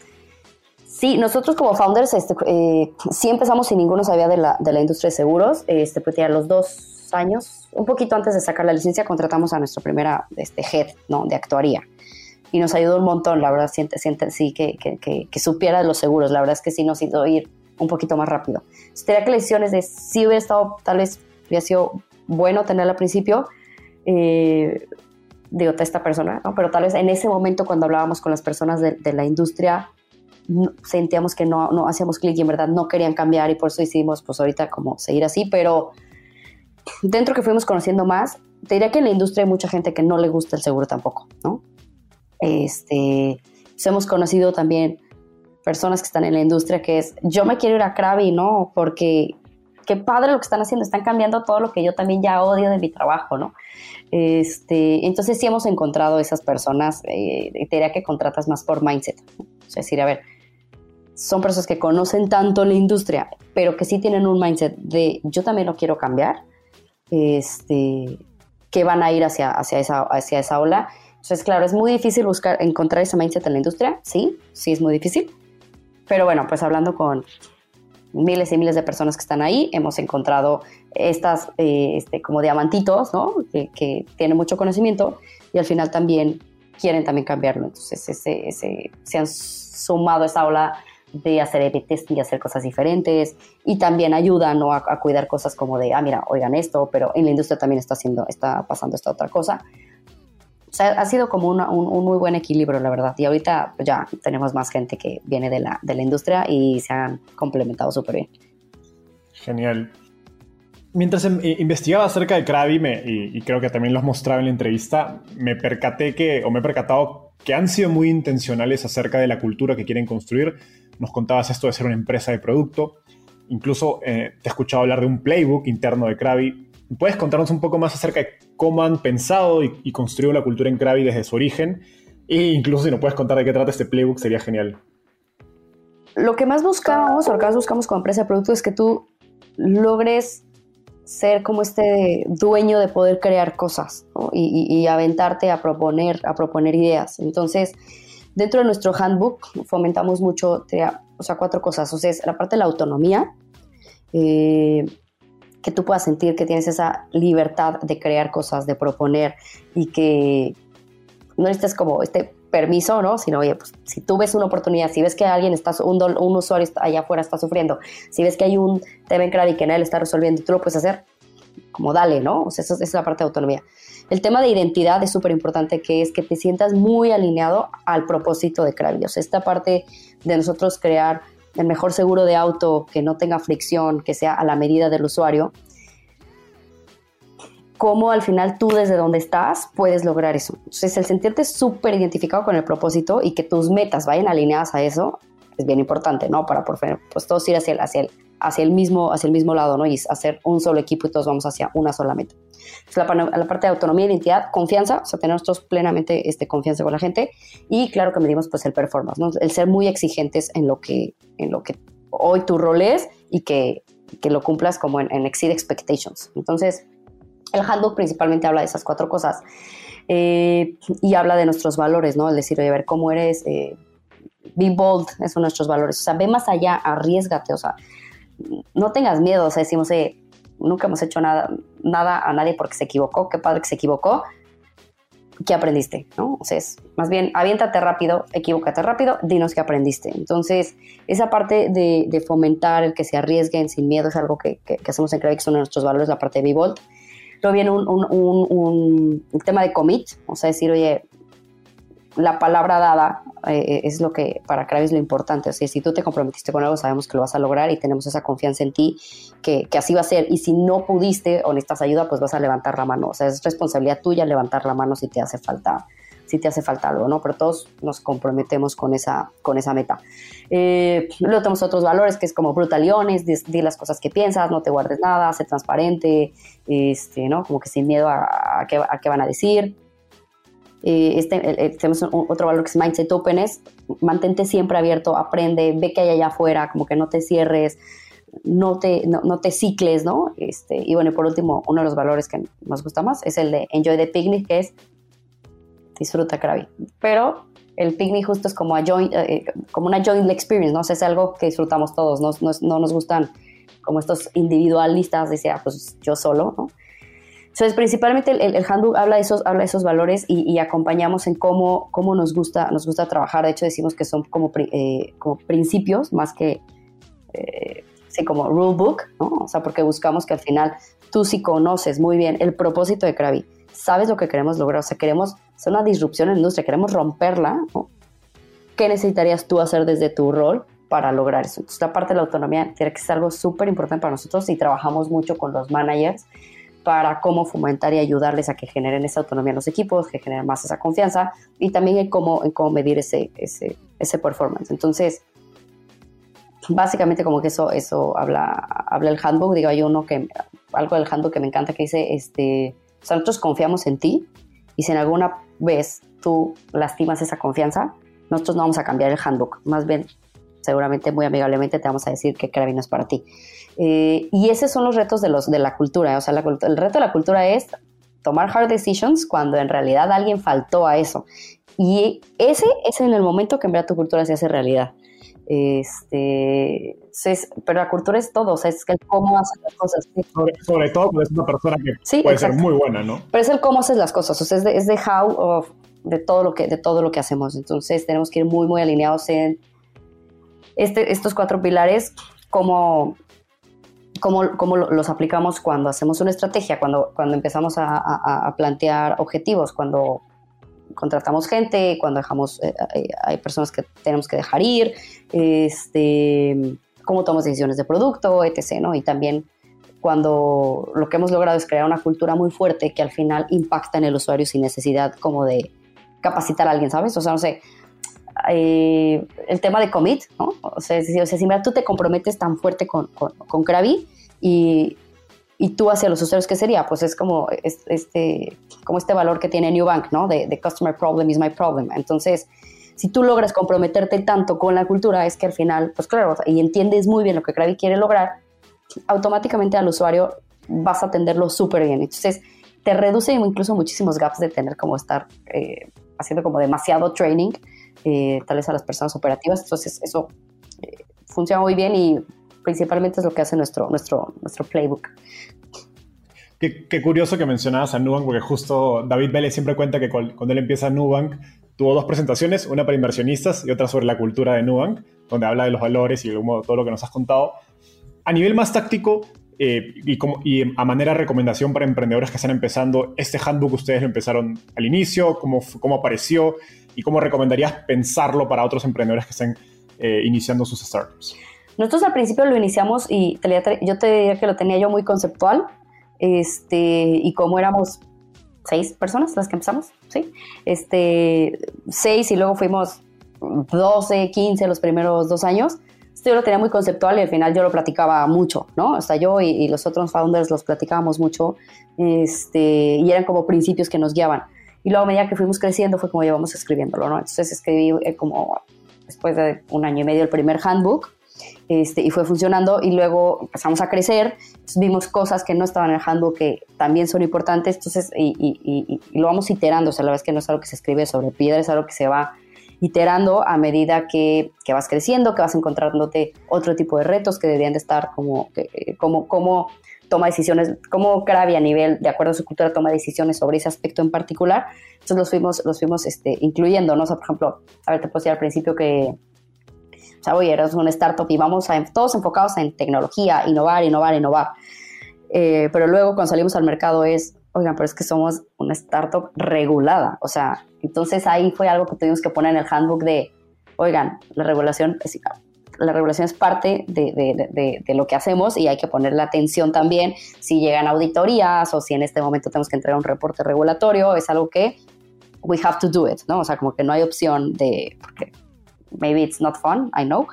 Sí, nosotros como founders este, eh, sí empezamos y ninguno sabía de la, de la industria de seguros. Este, pues ya los dos años, un poquito antes de sacar la licencia, contratamos a nuestra primera este, head ¿no? de actuaría. Y nos ayudó un montón, la verdad, siente, sí, que, que, que, supiera de los seguros. La verdad es que sí nos hizo ir un poquito más rápido. Tenía que lecciones de si hubiera estado, tal vez hubiera sido bueno tenerla al principio, eh, digo, esta persona, ¿no? pero tal vez en ese momento cuando hablábamos con las personas de, de la industria, sentíamos que no, no hacíamos clic y en verdad no querían cambiar y por eso decidimos pues ahorita como seguir así, pero dentro que fuimos conociendo más, te diría que en la industria hay mucha gente que no le gusta el seguro tampoco, ¿no? Este, pues hemos conocido también personas que están en la industria que es, yo me quiero ir a Krabi, ¿no? Porque qué padre lo que están haciendo, están cambiando todo lo que yo también ya odio de mi trabajo, ¿no? Este, entonces sí hemos encontrado esas personas, eh, te diría que contratas más por mindset, es decir, a ver, son personas que conocen tanto la industria, pero que sí tienen un mindset de yo también lo quiero cambiar, este, que van a ir hacia, hacia, esa, hacia esa ola. Entonces, claro, es muy difícil buscar, encontrar ese mindset en la industria, sí, sí es muy difícil, pero bueno, pues hablando con miles y miles de personas que están ahí, hemos encontrado estas eh, este, como diamantitos, ¿no? Que, que, tienen mucho conocimiento y al final también quieren también cambiarlo. Entonces, ese, ese, se han sumado a esa ola de hacer EBTs y hacer cosas diferentes y también ayudan ¿no? a, cuidar cosas como de, ah, mira, oigan esto, pero en la industria también está, haciendo, está pasando esta otra cosa. Ha sido como un, un, muy buen equilibrio, la verdad. Y ahorita pues, ya tenemos más gente que viene de la, industria y se han complementado súper bien. Genial. Mientras em, eh, investigaba acerca de Krabi, y, y, creo que también lo has mostrado en la entrevista, me percaté que, o me he percatado que han sido muy intencionales acerca de la cultura que quieren construir nos contabas esto de ser una empresa de producto. Incluso eh, te he escuchado hablar de un playbook interno de Krabi. ¿Puedes contarnos un poco más acerca de cómo han pensado y, construido la cultura en Krabi desde su origen? E incluso si nos puedes contar de qué trata este playbook, sería genial. Lo que más buscamos, o lo que más buscamos como empresa de producto, es que tú logres ser como este dueño de poder crear cosas y, aventarte a proponer, a proponer ideas. Entonces, Dentro de nuestro handbook fomentamos mucho, o sea, cuatro cosas. O sea, es la parte de la autonomía, eh, que tú puedas sentir que tienes esa libertad de crear cosas, de proponer y que no necesitas como este permiso, ¿no? Sino, oye, pues si tú ves una oportunidad, si ves que alguien está, un, usuario allá afuera está sufriendo, si ves que hay un tema en crédito que nadie le está resolviendo, tú lo puedes hacer, como dale, ¿no? O sea, esa es la parte de autonomía. El tema de identidad es súper importante, que es que te sientas muy alineado al propósito de Kravios. Esta parte de nosotros crear el mejor seguro de auto, que no tenga fricción, que sea a la medida del usuario, cómo al final tú desde donde estás puedes lograr eso. Entonces, el sentirte súper identificado con el propósito y que tus metas vayan alineadas a eso es bien importante, ¿no? Para por pues todos ir hacia el, hacia el, hacia el mismo, hacia el mismo lado, ¿no? Y hacer un solo equipo y todos vamos hacia una sola meta. La, la, parte de autonomía, identidad, confianza, o sea, tener nosotros plenamente este, confianza con la gente y claro que medimos pues el performance, ¿no? El ser muy exigentes en lo que, en lo que hoy tu rol es y que, que lo cumplas como en, exceed expectations. Entonces, el handbook principalmente habla de esas cuatro cosas eh, y habla de nuestros valores, ¿no? El decir, oye, a ver, ¿cómo eres? Eh, be bold, esos son nuestros valores. O sea, ve más allá, arriesgate, o sea, no tengas miedo, o sea, decimos, eh, nunca hemos hecho nada, nada a nadie porque se equivocó, qué padre que se equivocó, ¿qué aprendiste? ¿no? O sea, es, más bien, aviéntate rápido, equivócate rápido, dinos qué aprendiste. Entonces, esa parte de, fomentar el que se arriesguen sin miedo es algo que, hacemos en Credit, que son nuestros valores, la parte de Vivolt. Luego viene un, un, un, tema de commit, o sea, decir, oye, la palabra dada eh, es lo que para Kravis es lo importante. O sea, si tú te comprometiste con algo, sabemos que lo vas a lograr y tenemos esa confianza en ti que, así va a ser. Y si no pudiste o necesitas ayuda, pues vas a levantar la mano. O sea, es responsabilidad tuya levantar la mano si te hace falta si te hace falta algo, ¿no? Pero todos nos comprometemos con esa, con esa meta. Eh, luego tenemos otros valores que es como brutaliones, di, las cosas que piensas, no te guardes nada, sé transparente, este, ¿no? Como que sin miedo a, qué, a qué van a decir. Eh, este, tenemos otro valor que es mindset openness, mantente siempre abierto, aprende, ve que hay allá afuera, como que no te cierres, no te, no, te cicles, ¿no? Este, y bueno, y por último, uno de los valores que nos gusta más es el de enjoy the picnic, que es disfruta Krabi. Pero el picnic justo es como, a joint, eh, como una joint experience, ¿no? O sea, es algo que disfrutamos todos, no, no, no nos gustan como estos individualistas, decía, ah, pues yo solo, ¿no? Entonces, principalmente el, el, handbook habla de esos, habla de esos valores y, y, acompañamos en cómo, cómo nos, gusta, nos gusta trabajar. De hecho, decimos que son como, eh, como principios más que, eh, sí, como rule book, ¿no? O sea, porque buscamos que al final tú sí conoces muy bien el propósito de Krabi, sabes lo que queremos lograr, o sea, queremos hacer una disrupción en la industria, queremos romperla, ¿no? ¿Qué necesitarías tú hacer desde tu rol para lograr eso? Entonces, la parte de la autonomía tiene que ser algo súper importante para nosotros y trabajamos mucho con los managers para cómo fomentar y ayudarles a que generen esa autonomía en los equipos, que generen más esa confianza y también en cómo, en cómo medir ese, ese, ese performance. Entonces, básicamente como que eso, eso habla, habla el handbook. Digo, hay uno que, algo del handbook que me encanta que dice, este, nosotros confiamos en ti y si en alguna vez tú lastimas esa confianza, nosotros no vamos a cambiar el handbook. Más bien, seguramente muy amigablemente te vamos a decir que Carabina es para ti. Eh, y esos son los retos de, los, de la cultura. O sea, el reto de la cultura es tomar hard decisions cuando en realidad alguien faltó a eso. Y ese es en el momento que en verdad tu cultura se hace realidad. Este, pero la cultura es todo, o sea, es el cómo haces las cosas. Sobre, todo porque es una persona que puede ser muy buena, ¿no? Pero es el cómo haces las cosas, o sea, es de, es de how of, de todo lo que de todo lo que hacemos. Entonces, tenemos que ir muy muy alineados en este, estos cuatro pilares, cómo cómo, cómo, los aplicamos cuando hacemos una estrategia, cuando, cuando empezamos a, a, a plantear objetivos, cuando contratamos gente, cuando dejamos, eh, eh, hay personas que tenemos que dejar ir, este, cómo tomamos decisiones de producto, etc. ¿no? Y también cuando lo que hemos logrado es crear una cultura muy fuerte que al final impacta en el usuario sin necesidad como de capacitar a alguien, ¿sabes? O sea, no sé, eh, el tema de commit, ¿no? O sea, o sea, si mira, tú te comprometes tan fuerte con, con, con Krabi y, y, tú hacia los usuarios, ¿qué sería? Pues es como este, como este valor que tiene New Bank, ¿no? De, de customer problem is my problem. Entonces, si tú logras comprometerte tanto con la cultura, es que al final, pues claro, y entiendes muy bien lo que Krabi quiere lograr, automáticamente al usuario vas a atenderlo súper bien. Entonces, te reduce incluso muchísimos gaps de tener como estar eh, haciendo como demasiado training eh, tal vez a las personas operativas. Entonces eso eh, funciona muy bien y principalmente es lo que hace nuestro, nuestro, nuestro playbook. Qué, curioso que mencionabas a Nubank, porque justo David Vélez siempre cuenta que cuando él empieza Nubank, tuvo dos presentaciones, una para inversionistas y otra sobre la cultura de Nubank, donde habla de los valores y de todo lo que nos has contado. A nivel más táctico eh, y, a manera de recomendación para emprendedores que están empezando, ¿este handbook ustedes lo empezaron al inicio? ¿Cómo, cómo apareció? Y cómo recomendarías pensarlo para otros emprendedores que estén eh, iniciando sus startups? Nosotros al principio lo iniciamos y yo te diría que lo tenía yo muy conceptual, este, y como éramos seis personas las que empezamos, ¿sí? Este, seis y luego fuimos 12, 15 los primeros dos años. Esto yo lo tenía muy conceptual y al final yo lo platicaba mucho, ¿no? O sea, yo y, y los otros founders los platicábamos mucho este, y eran como principios que nos guiaban. Y luego a medida que fuimos creciendo fue como llevamos escribiéndolo, ¿no? Entonces escribí eh, como después de un año y medio el primer handbook este, y fue funcionando y luego empezamos a crecer, vimos cosas que no estaban en el handbook que también son importantes, entonces y, y, y, lo vamos iterando, o sea, la verdad es que no es algo que se escribe sobre piedra, es algo que se va iterando a medida que, que vas creciendo, que vas encontrándote otro tipo de retos que deberían de estar como, como, como toma decisiones, cómo Krabi a nivel, de acuerdo a su cultura, toma decisiones sobre ese aspecto en particular. Entonces los fuimos, los fuimos este, incluyendo, ¿no? O sea, por ejemplo, a ver, te puedo decir al principio que, o sea, oye, eres una startup y vamos a, todos enfocados en tecnología, innovar, innovar, innovar. Eh, pero luego cuando salimos al mercado es, oigan, pero es que somos una startup regulada. O sea, entonces ahí fue algo que tuvimos que poner en el handbook de, oigan, la regulación, la regulación es parte de, lo que hacemos y hay que ponerle atención también si llegan auditorías o si en este momento tenemos que entregar un reporte regulatorio, es algo que we have to do it, ¿no? O sea, como que no hay opción de, porque maybe it's not fun, I know,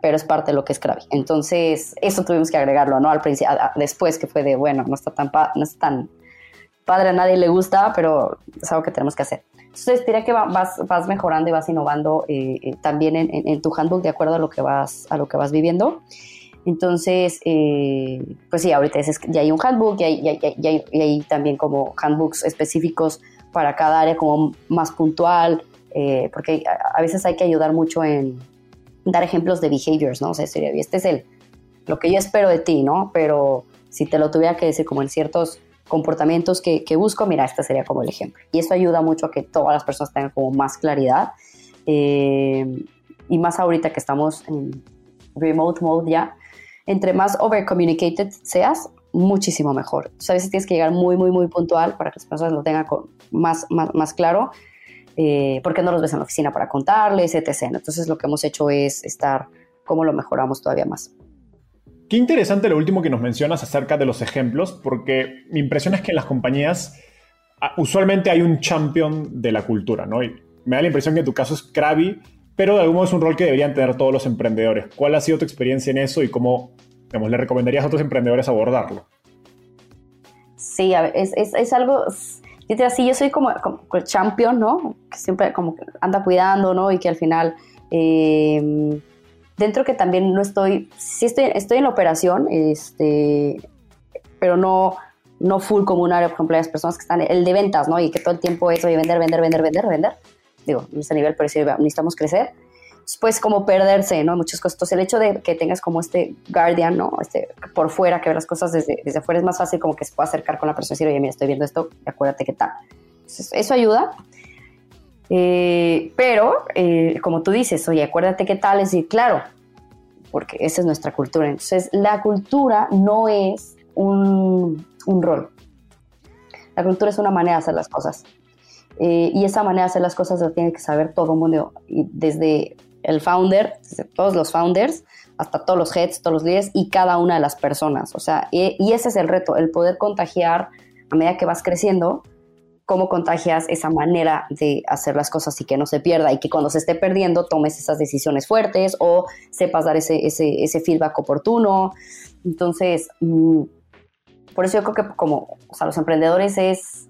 pero es parte de lo que es Krabi. Entonces, eso tuvimos que agregarlo, ¿no? Al principio, después que fue de, bueno, no está tan, no está tan padre, a nadie le gusta, pero es algo que tenemos que hacer. Entonces diría que vas, vas mejorando y vas innovando eh, eh, también en, en, tu handbook de acuerdo a lo que vas, a lo que vas viviendo. Entonces, eh, pues sí, ahorita ya hay un handbook y hay, hay, hay, también como handbooks específicos para cada área como más puntual, eh, porque a, veces hay que ayudar mucho en dar ejemplos de behaviors, ¿no? O sea, sería, este es el, lo que yo espero de ti, ¿no? Pero si te lo tuviera que decir como en ciertos comportamientos que, que busco, mira, este sería como el ejemplo. Y eso ayuda mucho a que todas las personas tengan como más claridad. Eh, y más ahorita que estamos en remote mode ya, entre más over communicated seas, muchísimo mejor. Entonces, a veces tienes que llegar muy, muy, muy puntual para que las personas lo tengan con más, más, más claro, eh, porque no los ves en la oficina para contarles, etc. Entonces, lo que hemos hecho es estar cómo lo mejoramos todavía más. Qué interesante lo último que nos mencionas acerca de los ejemplos, porque mi impresión es que en las compañías ah, usualmente hay un champion de la cultura, ¿no? Y me da la impresión que en tu caso es Krabi, pero de algún modo es un rol que deberían tener todos los emprendedores. ¿Cuál ha sido tu experiencia en eso y cómo digamos, le recomendarías a otros emprendedores abordarlo? Sí, es, es, algo, yo así, yo soy como, el champion, ¿no? Que siempre como anda cuidando, ¿no? Y que al final, em, dentro que también no estoy, sí estoy, estoy en la operación, este, pero no, no full como un área, por ejemplo, las personas que están, el de ventas, ¿no? Y que todo el tiempo es, oye, vender, vender, vender, vender, vender. Digo, en ese nivel, pero sí, necesitamos crecer pues como perderse, ¿no? Muchas cosas. Entonces el hecho de que tengas como este guardian, ¿no? Este, por fuera, que ve las cosas desde, desde afuera es más fácil como que se pueda acercar con la persona y decir, oye, mira, estoy viendo esto, acuérdate qué tal. Entonces, eso ayuda. Eh, pero, eh, como tú dices, oye, acuérdate qué tal, es decir, claro, porque esa es nuestra cultura. Entonces, la cultura no es un, un rol. La cultura es una manera de hacer las cosas. Eh, y esa manera de hacer las cosas lo tiene que saber todo el mundo, y desde el founder, todos los founders, hasta todos los heads, todos los líderes y cada una de las personas. O sea, y, ese es el reto, el poder contagiar a medida que vas creciendo, cómo contagias esa manera de hacer las cosas y que no se pierda y que cuando se esté perdiendo tomes esas decisiones fuertes o sepas dar ese, ese, ese feedback oportuno. Entonces, mm, por eso yo creo que como o sea, los emprendedores es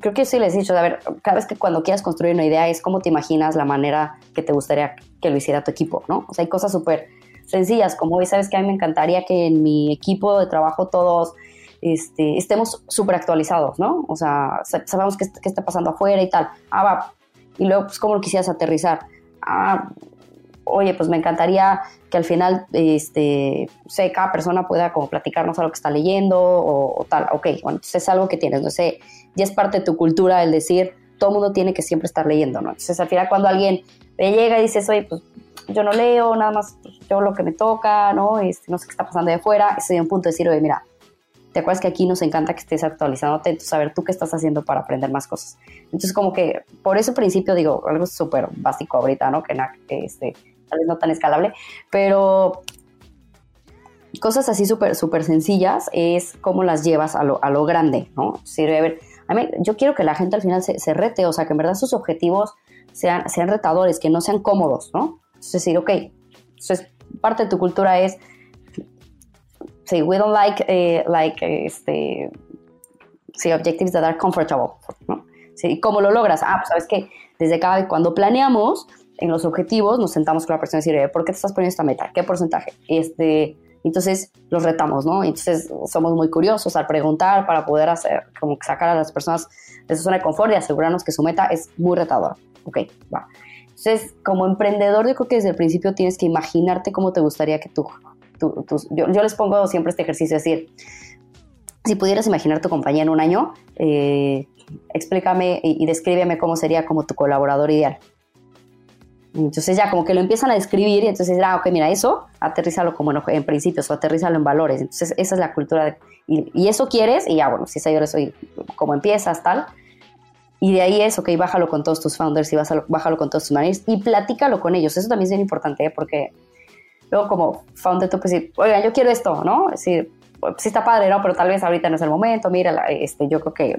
creo que sí les he dicho, a ver, cada vez que cuando quieras construir una idea es cómo te imaginas la manera que te gustaría que lo hiciera tu equipo, ¿no? O sea, hay cosas súper sencillas, como hoy sabes que a mí me encantaría que en mi equipo de trabajo todos este, estemos súper actualizados, ¿no? O sea, sabemos qué, está pasando afuera y tal. Ah, va. Y luego, pues, ¿cómo lo quisieras aterrizar? Ah, oye, pues me encantaría que al final, este, sé, cada persona pueda como platicarnos algo que está leyendo o, tal. Ok, bueno, entonces es algo que tienes, no sé, ya es parte de tu cultura el decir, todo mundo tiene que siempre estar leyendo, ¿no? Entonces al final cuando alguien me llega y dices, oye, pues yo no leo, nada más pues, yo lo que me toca, ¿no? Este, no sé qué está pasando de afuera, ese es un punto de decir, oye, mira, ¿te acuerdas que aquí nos encanta que estés actualizándote? Entonces, saber tú qué estás haciendo para aprender más cosas. Entonces, como que por ese principio digo, algo súper básico ahorita, ¿no? Que, este, tal vez no tan escalable, pero cosas así súper súper sencillas es cómo las llevas a lo, a lo grande, ¿no? Sirve a ver, a mí, yo quiero que la gente al final se, se, rete, o sea, que en verdad sus objetivos sean, sean retadores, que no sean cómodos, ¿no? Es decir, ok, entonces parte de tu cultura es, sí, we don't like, eh, like, este, sí, objectives that are comfortable, ¿no? Sí, ¿Cómo lo logras? Ah, pues sabes que desde cada cuando planeamos, en los objetivos nos sentamos con la persona y decir, ¿por qué te estás poniendo esta meta? ¿Qué porcentaje? Este, entonces los retamos, ¿no? Entonces somos muy curiosos al preguntar para poder hacer, como sacar a las personas de su zona de confort y asegurarnos que su meta es muy retadora. Ok, va. Entonces, como emprendedor, yo creo que desde el principio tienes que imaginarte cómo te gustaría que tú, yo, les pongo siempre este ejercicio, es decir, si pudieras imaginar tu compañía en un año, eh, explícame y, y descríbeme cómo sería como tu colaborador ideal. Entonces ya como que lo empiezan a describir y entonces, ah, ok, mira, eso, aterrízalo como en, principios o aterrízalo en valores. Entonces esa es la cultura y, eso quieres y ya, bueno, si esa yo soy como empiezas, tal. Y de ahí es, ok, bájalo con todos tus founders y bájalo con todos tus managers y platícalo con ellos. Eso también es bien importante ¿eh? porque luego como founder tú puedes decir, oigan, yo quiero esto, ¿no? Es decir, pues, sí está padre, ¿no? Pero tal vez ahorita no es el momento, mira, este, yo creo que,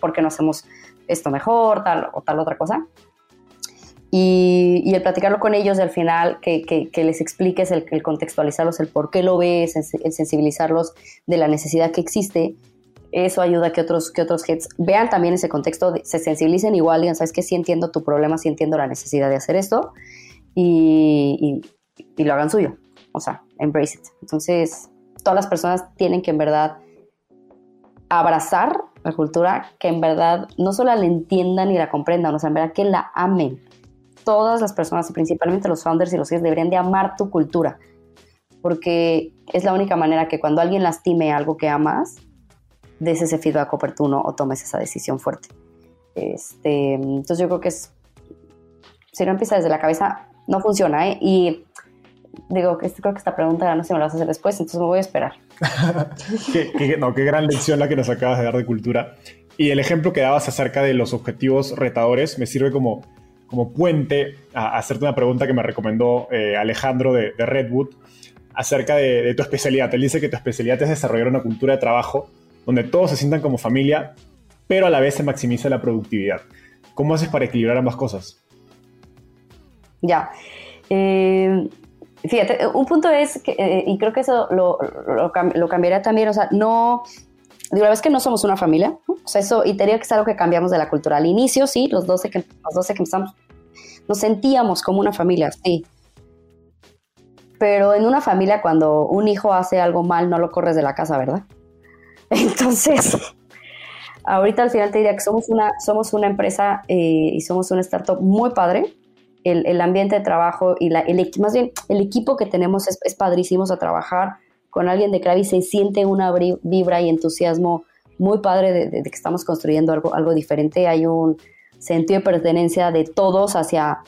¿por qué no hacemos esto mejor, tal o tal otra cosa? Y, el platicarlo con ellos al final, que, que, les expliques el, contextualizarlos, el por qué lo ves, el sensibilizarlos de la necesidad que existe, eso ayuda a que otros, que otros heads vean también ese contexto, se sensibilicen igual, digan, sabes que sí entiendo tu problema, sí entiendo la necesidad de hacer esto y, y, lo hagan suyo, o sea, embrace it. Entonces, todas las personas tienen que en verdad abrazar la cultura, que en verdad no solo la entiendan y la comprendan, o sea, en verdad que la amen. Todas las personas, y principalmente los founders y los jefes, deberían de amar tu cultura, porque es la única manera que cuando alguien lastime algo que amas, des ese feedback oportuno o tomes esa decisión fuerte. Este, entonces yo creo que es, si no empieza desde la cabeza, no funciona, ¿eh? Y digo, creo que esta pregunta no se me la vas a hacer después, entonces me voy a esperar. qué, no, qué gran lección la que nos acabas de dar de cultura. Y el ejemplo que dabas acerca de los objetivos retadores me sirve como, como puente a, hacerte una pregunta que me recomendó eh, Alejandro de, Redwood acerca de, tu especialidad. Él dice que tu especialidad es desarrollar una cultura de trabajo donde todos se sientan como familia, pero a la vez se maximiza la productividad. ¿Cómo haces para equilibrar ambas cosas? Ya. Eh, Fíjate, un punto es, que, eh, y creo que eso lo, lo, cambiaría también, o sea, no, digo, la vez que no somos una familia, o sea, eso, y tenía que es algo que cambiamos de la cultura. Al inicio, sí, los 12 que, los 12 que empezamos, nos sentíamos como una familia, sí. Pero en una familia, cuando un hijo hace algo mal, no lo corres de la casa, ¿verdad? Entonces, ahorita al final te diría que somos una, somos una empresa eh, y somos un startup muy padre, el, ambiente de trabajo y la, el, más bien el equipo que tenemos es, es padrísimo a trabajar con alguien de Krabi se siente una vibra y entusiasmo muy padre de, que estamos construyendo algo, algo diferente. Hay un sentido de pertenencia de todos hacia,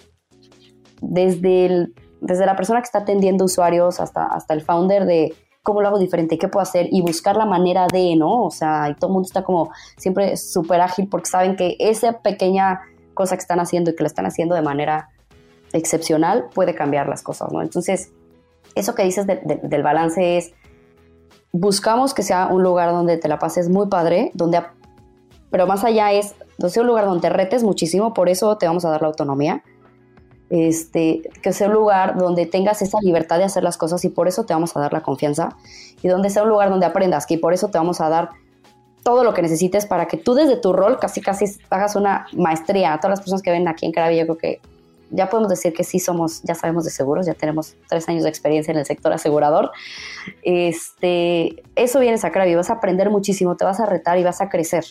desde, el, desde la persona que está atendiendo usuarios hasta, hasta el founder de cómo lo hago diferente, qué puedo hacer y buscar la manera de, ¿no? O sea, y todo el mundo está como siempre súper ágil porque saben que esa pequeña cosa que están haciendo y que lo están haciendo de manera excepcional puede cambiar las cosas, ¿no? Entonces, eso que dices del balance es, buscamos que sea un lugar donde te la pases muy padre, donde, pero más allá es, donde sea un lugar donde te retes muchísimo, por eso te vamos a dar la autonomía, este, que sea un lugar donde tengas esa libertad de hacer las cosas y por eso te vamos a dar la confianza, y donde sea un lugar donde aprendas, que por eso te vamos a dar todo lo que necesites para que tú desde tu rol casi casi hagas una maestría. A todas las personas que ven aquí en Carabi, yo creo que ya podemos decir que sí somos, ya sabemos de seguros, ya tenemos tres años de experiencia en el sector asegurador. Este, eso viene a y vas a aprender muchísimo, te vas a retar y vas a crecer.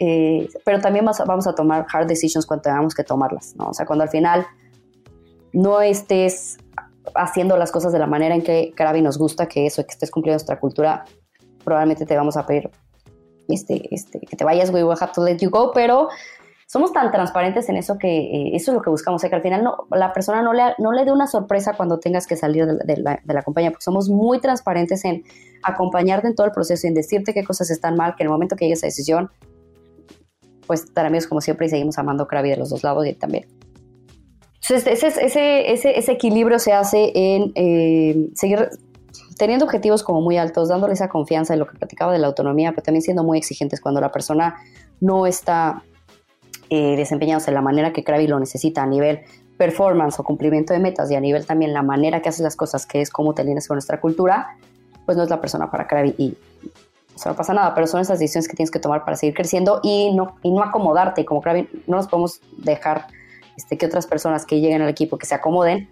Eh, pero también vamos a tomar hard decisions cuando tengamos que tomarlas, ¿no? O sea, cuando al final no estés haciendo las cosas de la manera en que Carabi nos gusta, que eso, que estés cumpliendo nuestra cultura, probablemente te vamos a pedir este, este, que te vayas, we will have to let you go, pero somos tan transparentes en eso que eh, eso es lo que buscamos, que al final no, la persona no le, no le dé una sorpresa cuando tengas que salir de, la, de, la, compañía, porque somos muy transparentes en acompañarte en todo el proceso, en decirte qué cosas están mal, que en el momento que llegues a esa decisión, pues estar amigos como siempre y seguimos amando Krabi de los dos lados y también. Entonces, ese, ese, ese, ese equilibrio se hace en eh, seguir teniendo objetivos como muy altos, dándole esa confianza en lo que platicaba de la autonomía, pero también siendo muy exigentes cuando la persona no está eh, desempeñados en la manera que Krabi lo necesita a nivel performance o cumplimiento de metas y a nivel también la manera que haces las cosas, que es cómo te con nuestra cultura, pues no es la persona para Krabi y no pasa nada, pero son esas decisiones que tienes que tomar para seguir creciendo y no, y no acomodarte. Como Krabi, no nos podemos dejar este, que otras personas que lleguen al equipo que se acomoden,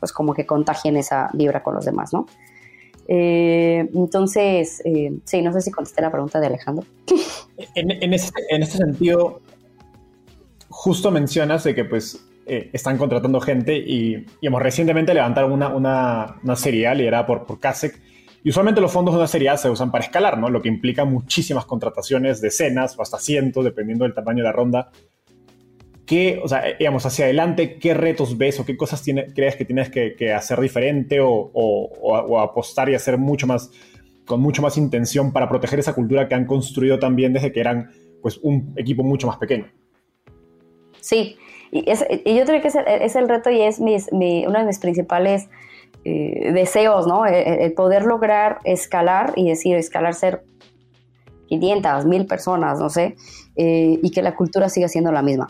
pues como que contagien esa vibra con los demás, ¿no? Eh, entonces, eh, sí, no sé si contesté la pregunta de Alejandro. En, en, ese, en este sentido, justo mencionas de que pues eh, están contratando gente y, digamos, recientemente levantaron una, una, una serie A liderada por, por CASEC y usualmente los fondos de una serie se usan para escalar, ¿no? Lo que implica muchísimas contrataciones, decenas o hasta cientos, dependiendo del tamaño de la ronda. ¿Qué, o sea, digamos, hacia adelante, qué retos ves o qué cosas tiene, crees que tienes que, que hacer diferente o, o, o, apostar y hacer mucho más, con mucho más intención para proteger esa cultura que han construido también desde que eran, pues, un equipo mucho más pequeño? Sí, y, yo creo que es el, reto y es uno de mis principales eh, deseos, ¿no? El, poder lograr escalar y decir, escalar ser 500, 1000 personas, no sé, eh, y que la cultura siga siendo la misma.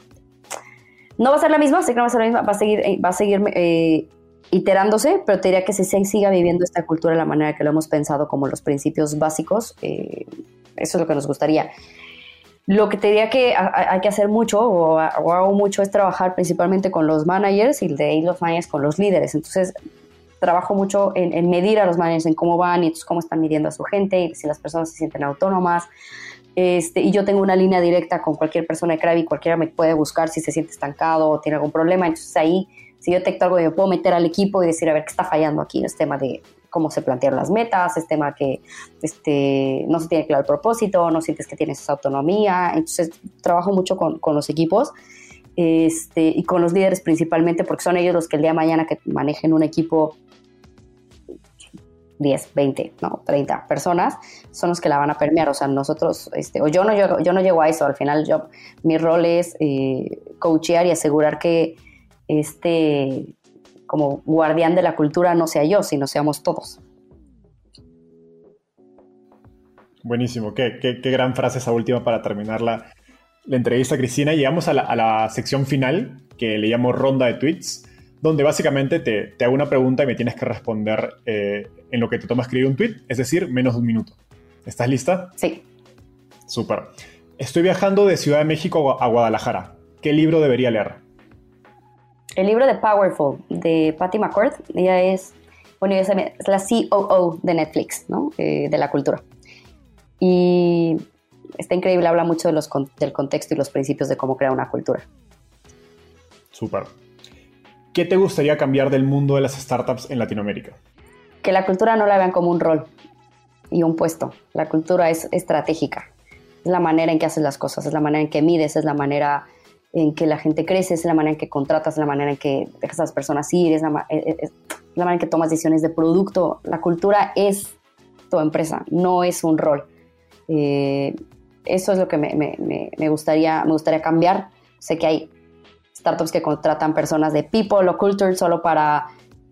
No va a ser la misma, sé que no va a ser la misma, va a seguir, eh, va a seguir iterándose, pero te diría que si se siga viviendo esta cultura de la manera que lo hemos pensado como los principios básicos, eso es lo que nos gustaría. Lo que te diría que hay que hacer mucho o, hago mucho es trabajar principalmente con los managers y de ahí los managers con los líderes. Entonces, trabajo mucho en, medir a los managers en cómo van y cómo están midiendo a su gente y si las personas se sienten autónomas. Este, y yo tengo una línea directa con cualquier persona de Krabi, cualquiera me puede buscar si se siente estancado o tiene algún problema. Entonces ahí, si yo detecto algo, yo puedo meter al equipo y decir, a ver, ¿qué está fallando aquí? Es tema de cómo se plantearon las metas, es tema que este, no se tiene claro el propósito, no sientes que tienes esa autonomía. Entonces trabajo mucho con, los equipos este, y con los líderes principalmente, porque son ellos los que el día de mañana que manejen un equipo 10, 20, no, 30 personas, son los que la van a permear. O sea, nosotros, este, o yo no yo no llego a eso. Al final, yo, mi rol es eh, coachear y asegurar que este, como guardián de la cultura, no sea yo, sino seamos todos. Buenísimo, qué, qué, qué gran frase esa última para terminar la, la entrevista, Cristina. Llegamos a la, a la sección final, que le llamo ronda de tweets donde básicamente te, te, hago una pregunta y me tienes que responder eh, en lo que te toma escribir un tweet, es decir, menos de un minuto. ¿Estás lista? Sí. Súper. Estoy viajando de Ciudad de México a Guadalajara. ¿Qué libro debería leer? El libro de Powerful de Patty McCord. Ella es, bueno, es la COO de Netflix, ¿no? Eh, de la cultura. Y está increíble, habla mucho de los, del contexto y los principios de cómo crear una cultura. Súper. ¿Qué te gustaría cambiar del mundo de las startups en Latinoamérica? Que la cultura no la vean como un rol y un puesto. La cultura es estratégica. Es la manera en que haces las cosas, es la manera en que mides, es la manera en que la gente crece, es la manera en que contratas, la manera en que dejas a las personas ir, es la, eh, eh, la manera en que tomas decisiones de producto. La cultura es tu empresa, no es un rol. Eh, eso es lo que me, gustaría, me gustaría cambiar. Sé que hay startups que contratan personas de people o culture solo para,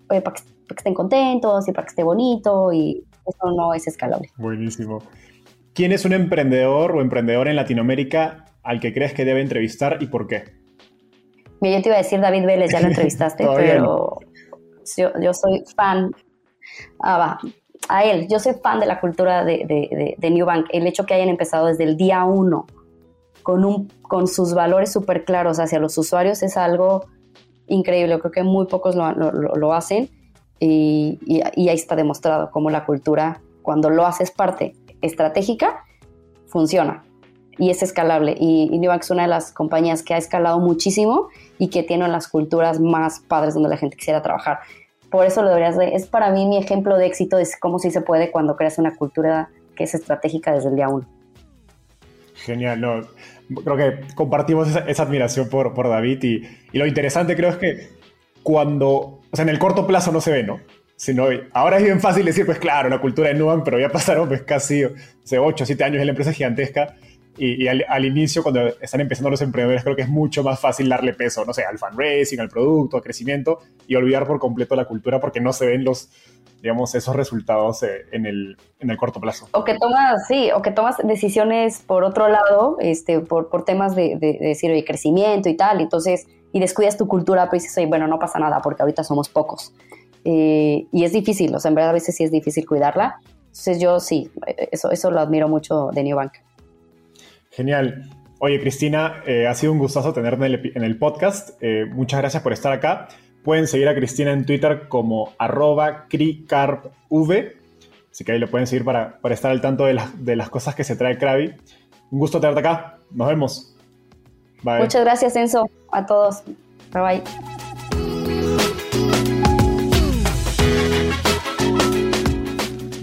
para, que, estén contentos y para que esté bonito y eso no es escalable. Buenísimo. ¿Quién es un emprendedor o emprendedor en Latinoamérica al que crees que debe entrevistar y por qué? yo te iba a decir David Vélez, ya lo entrevistaste, pero yo, yo, soy fan. Ah, va. A él, yo soy fan de la cultura de, de, de, New Bank. El hecho que hayan empezado desde el día uno con, un, con sus valores súper claros hacia los usuarios es algo increíble. Creo que muy pocos lo, lo, hacen y, y, ahí está demostrado cómo la cultura, cuando lo haces parte estratégica, funciona y es escalable. Y, y es una de las compañías que ha escalado muchísimo y que tiene las culturas más padres donde la gente quisiera trabajar. Por eso lo deberías de, es para mí mi ejemplo de éxito, es cómo sí se puede cuando creas una cultura que es estratégica desde el día uno. Genial, no, creo que compartimos esa, admiración por, por David y, y, lo interesante creo es que cuando, o sea, en el corto plazo no se ve, ¿no? Sino, ahora es bien fácil decir, pues claro, la cultura de Nubank, pero ya pasaron pues casi hace 8 o 7 años en la empresa gigantesca y, al, inicio, cuando están empezando los emprendedores, creo que es mucho más fácil darle peso, no sé, al fundraising, al producto, al crecimiento y olvidar por completo la cultura porque no se ven los, digamos, esos resultados eh, en el, en el corto plazo. O que tomas, sí, o que tomas decisiones por otro lado, este, por, por temas de, de, decir, oye, crecimiento y tal, entonces, y descuidas tu cultura, pues dices, oye, bueno, no pasa nada porque ahorita somos pocos. Eh, y es difícil, o sea, en verdad a veces sí es difícil cuidarla. Entonces yo sí, eso, eso lo admiro mucho de New Bank. Genial. Oye, Cristina, eh, ha sido un gustazo tenerte en el, podcast. Eh, muchas gracias por estar acá. Pueden seguir a Cristina en Twitter como arroba. Así que ahí lo pueden seguir para, estar al tanto de, de, las cosas que se trae Krabi. Un gusto tenerte acá. Nos vemos. Bye. Muchas gracias, Enzo. A todos. Bye bye.